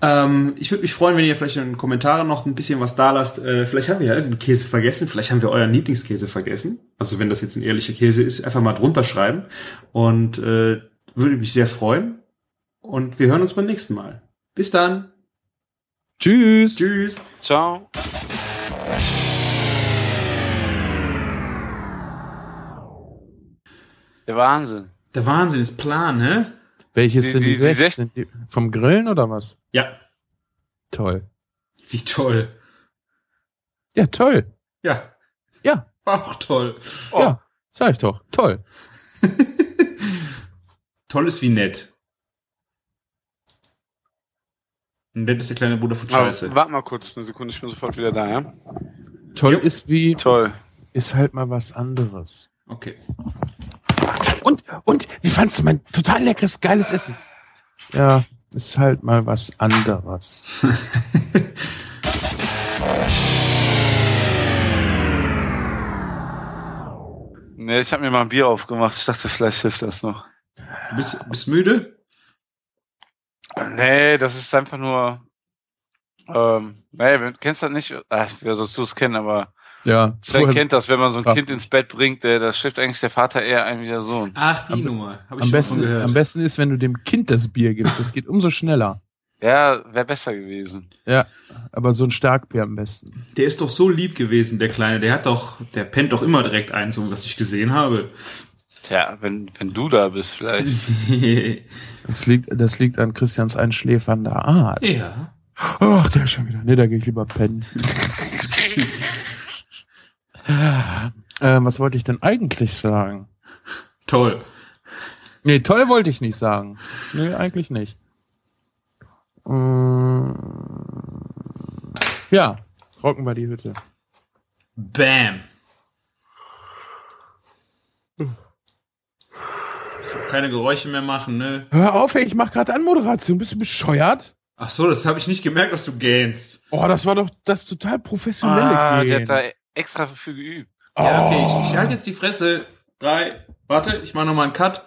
D: Ähm, ich würde mich freuen, wenn ihr vielleicht in den Kommentaren noch ein bisschen was da lasst. Äh, vielleicht haben wir ja irgendeinen Käse vergessen. Vielleicht haben wir euren Lieblingskäse vergessen. Also wenn das jetzt ein ehrlicher Käse ist, einfach mal drunter schreiben. Und äh, würde mich sehr freuen. Und wir hören uns beim nächsten Mal. Bis dann.
A: Tschüss!
D: Tschüss.
B: Ciao. Der Wahnsinn.
D: Der Wahnsinn ist Plan, hä?
A: Welches
B: Die-
A: sind die,
B: die- die
A: 16? Die vom Grillen oder was?
D: Ja.
A: Toll.
D: Wie toll.
A: Ja, toll.
D: Ja.
A: Ja.
D: War auch toll.
B: Oh.
A: Ja, sag ich doch. Toll.
D: Toll ist wie nett. Und nett ist der kleine Bruder von
B: Aber
D: Scheiße.
B: warte mal kurz, eine Sekunde, ich bin sofort wieder da, ja?
A: Toll
D: Jo.
A: ist wie,
B: Toll.
A: ist halt mal was anderes.
D: Okay.
A: Und, und, wie fandst du mein total leckeres, geiles Essen? Ja, ist halt mal was anderes.
B: Nee, ich habe mir mal ein Bier aufgemacht. Ich dachte, vielleicht hilft das noch.
D: Du bist, bist müde?
B: Nee, das ist einfach nur. Ähm, nee, du kennst das nicht? Ach, wer sollst du es kennen, aber
A: Ja,
B: Sven kennt das, wenn man so ein Kind ins Bett bringt, der, da schläft eigentlich der Vater eher ein wie der Sohn.
D: Ach, die
A: Am-
D: Nummer. Hab ich
A: am
D: schon
A: besten,
D: gehört.
A: am besten ist, wenn du dem Kind das Bier gibst. Das geht umso schneller.
B: Ja, wäre besser gewesen.
A: Ja, aber so ein Starkbier am besten.
D: Der ist doch so lieb gewesen, der Kleine. Der hat doch, der pennt doch immer direkt ein, so was ich gesehen habe.
B: Tja, wenn, wenn du da bist, vielleicht.
A: Das liegt, das liegt an Christians einschläfernder Art.
D: ja.
A: Ach, der ist schon wieder. Nee, da gehe ich lieber pennen. äh, was wollte ich denn eigentlich sagen?
D: Toll.
A: Nee, toll wollte ich nicht sagen. Nee, eigentlich nicht. Ähm, ja, rocken wir die Hütte.
D: Bam. Keine Geräusche mehr machen, ne?
A: Hör auf, ey, ich mach gerade Anmoderation. Bist du bescheuert?
D: Ach so, das habe ich nicht gemerkt, dass du gähnst.
A: Oh, das war doch das total professionelle
B: Ah, der
A: Gehen.
B: hat da extra für geübt.
D: Ja, okay,
A: Oh.
D: ich, ich halte jetzt die Fresse. Drei, warte, ich mache nochmal einen Cut.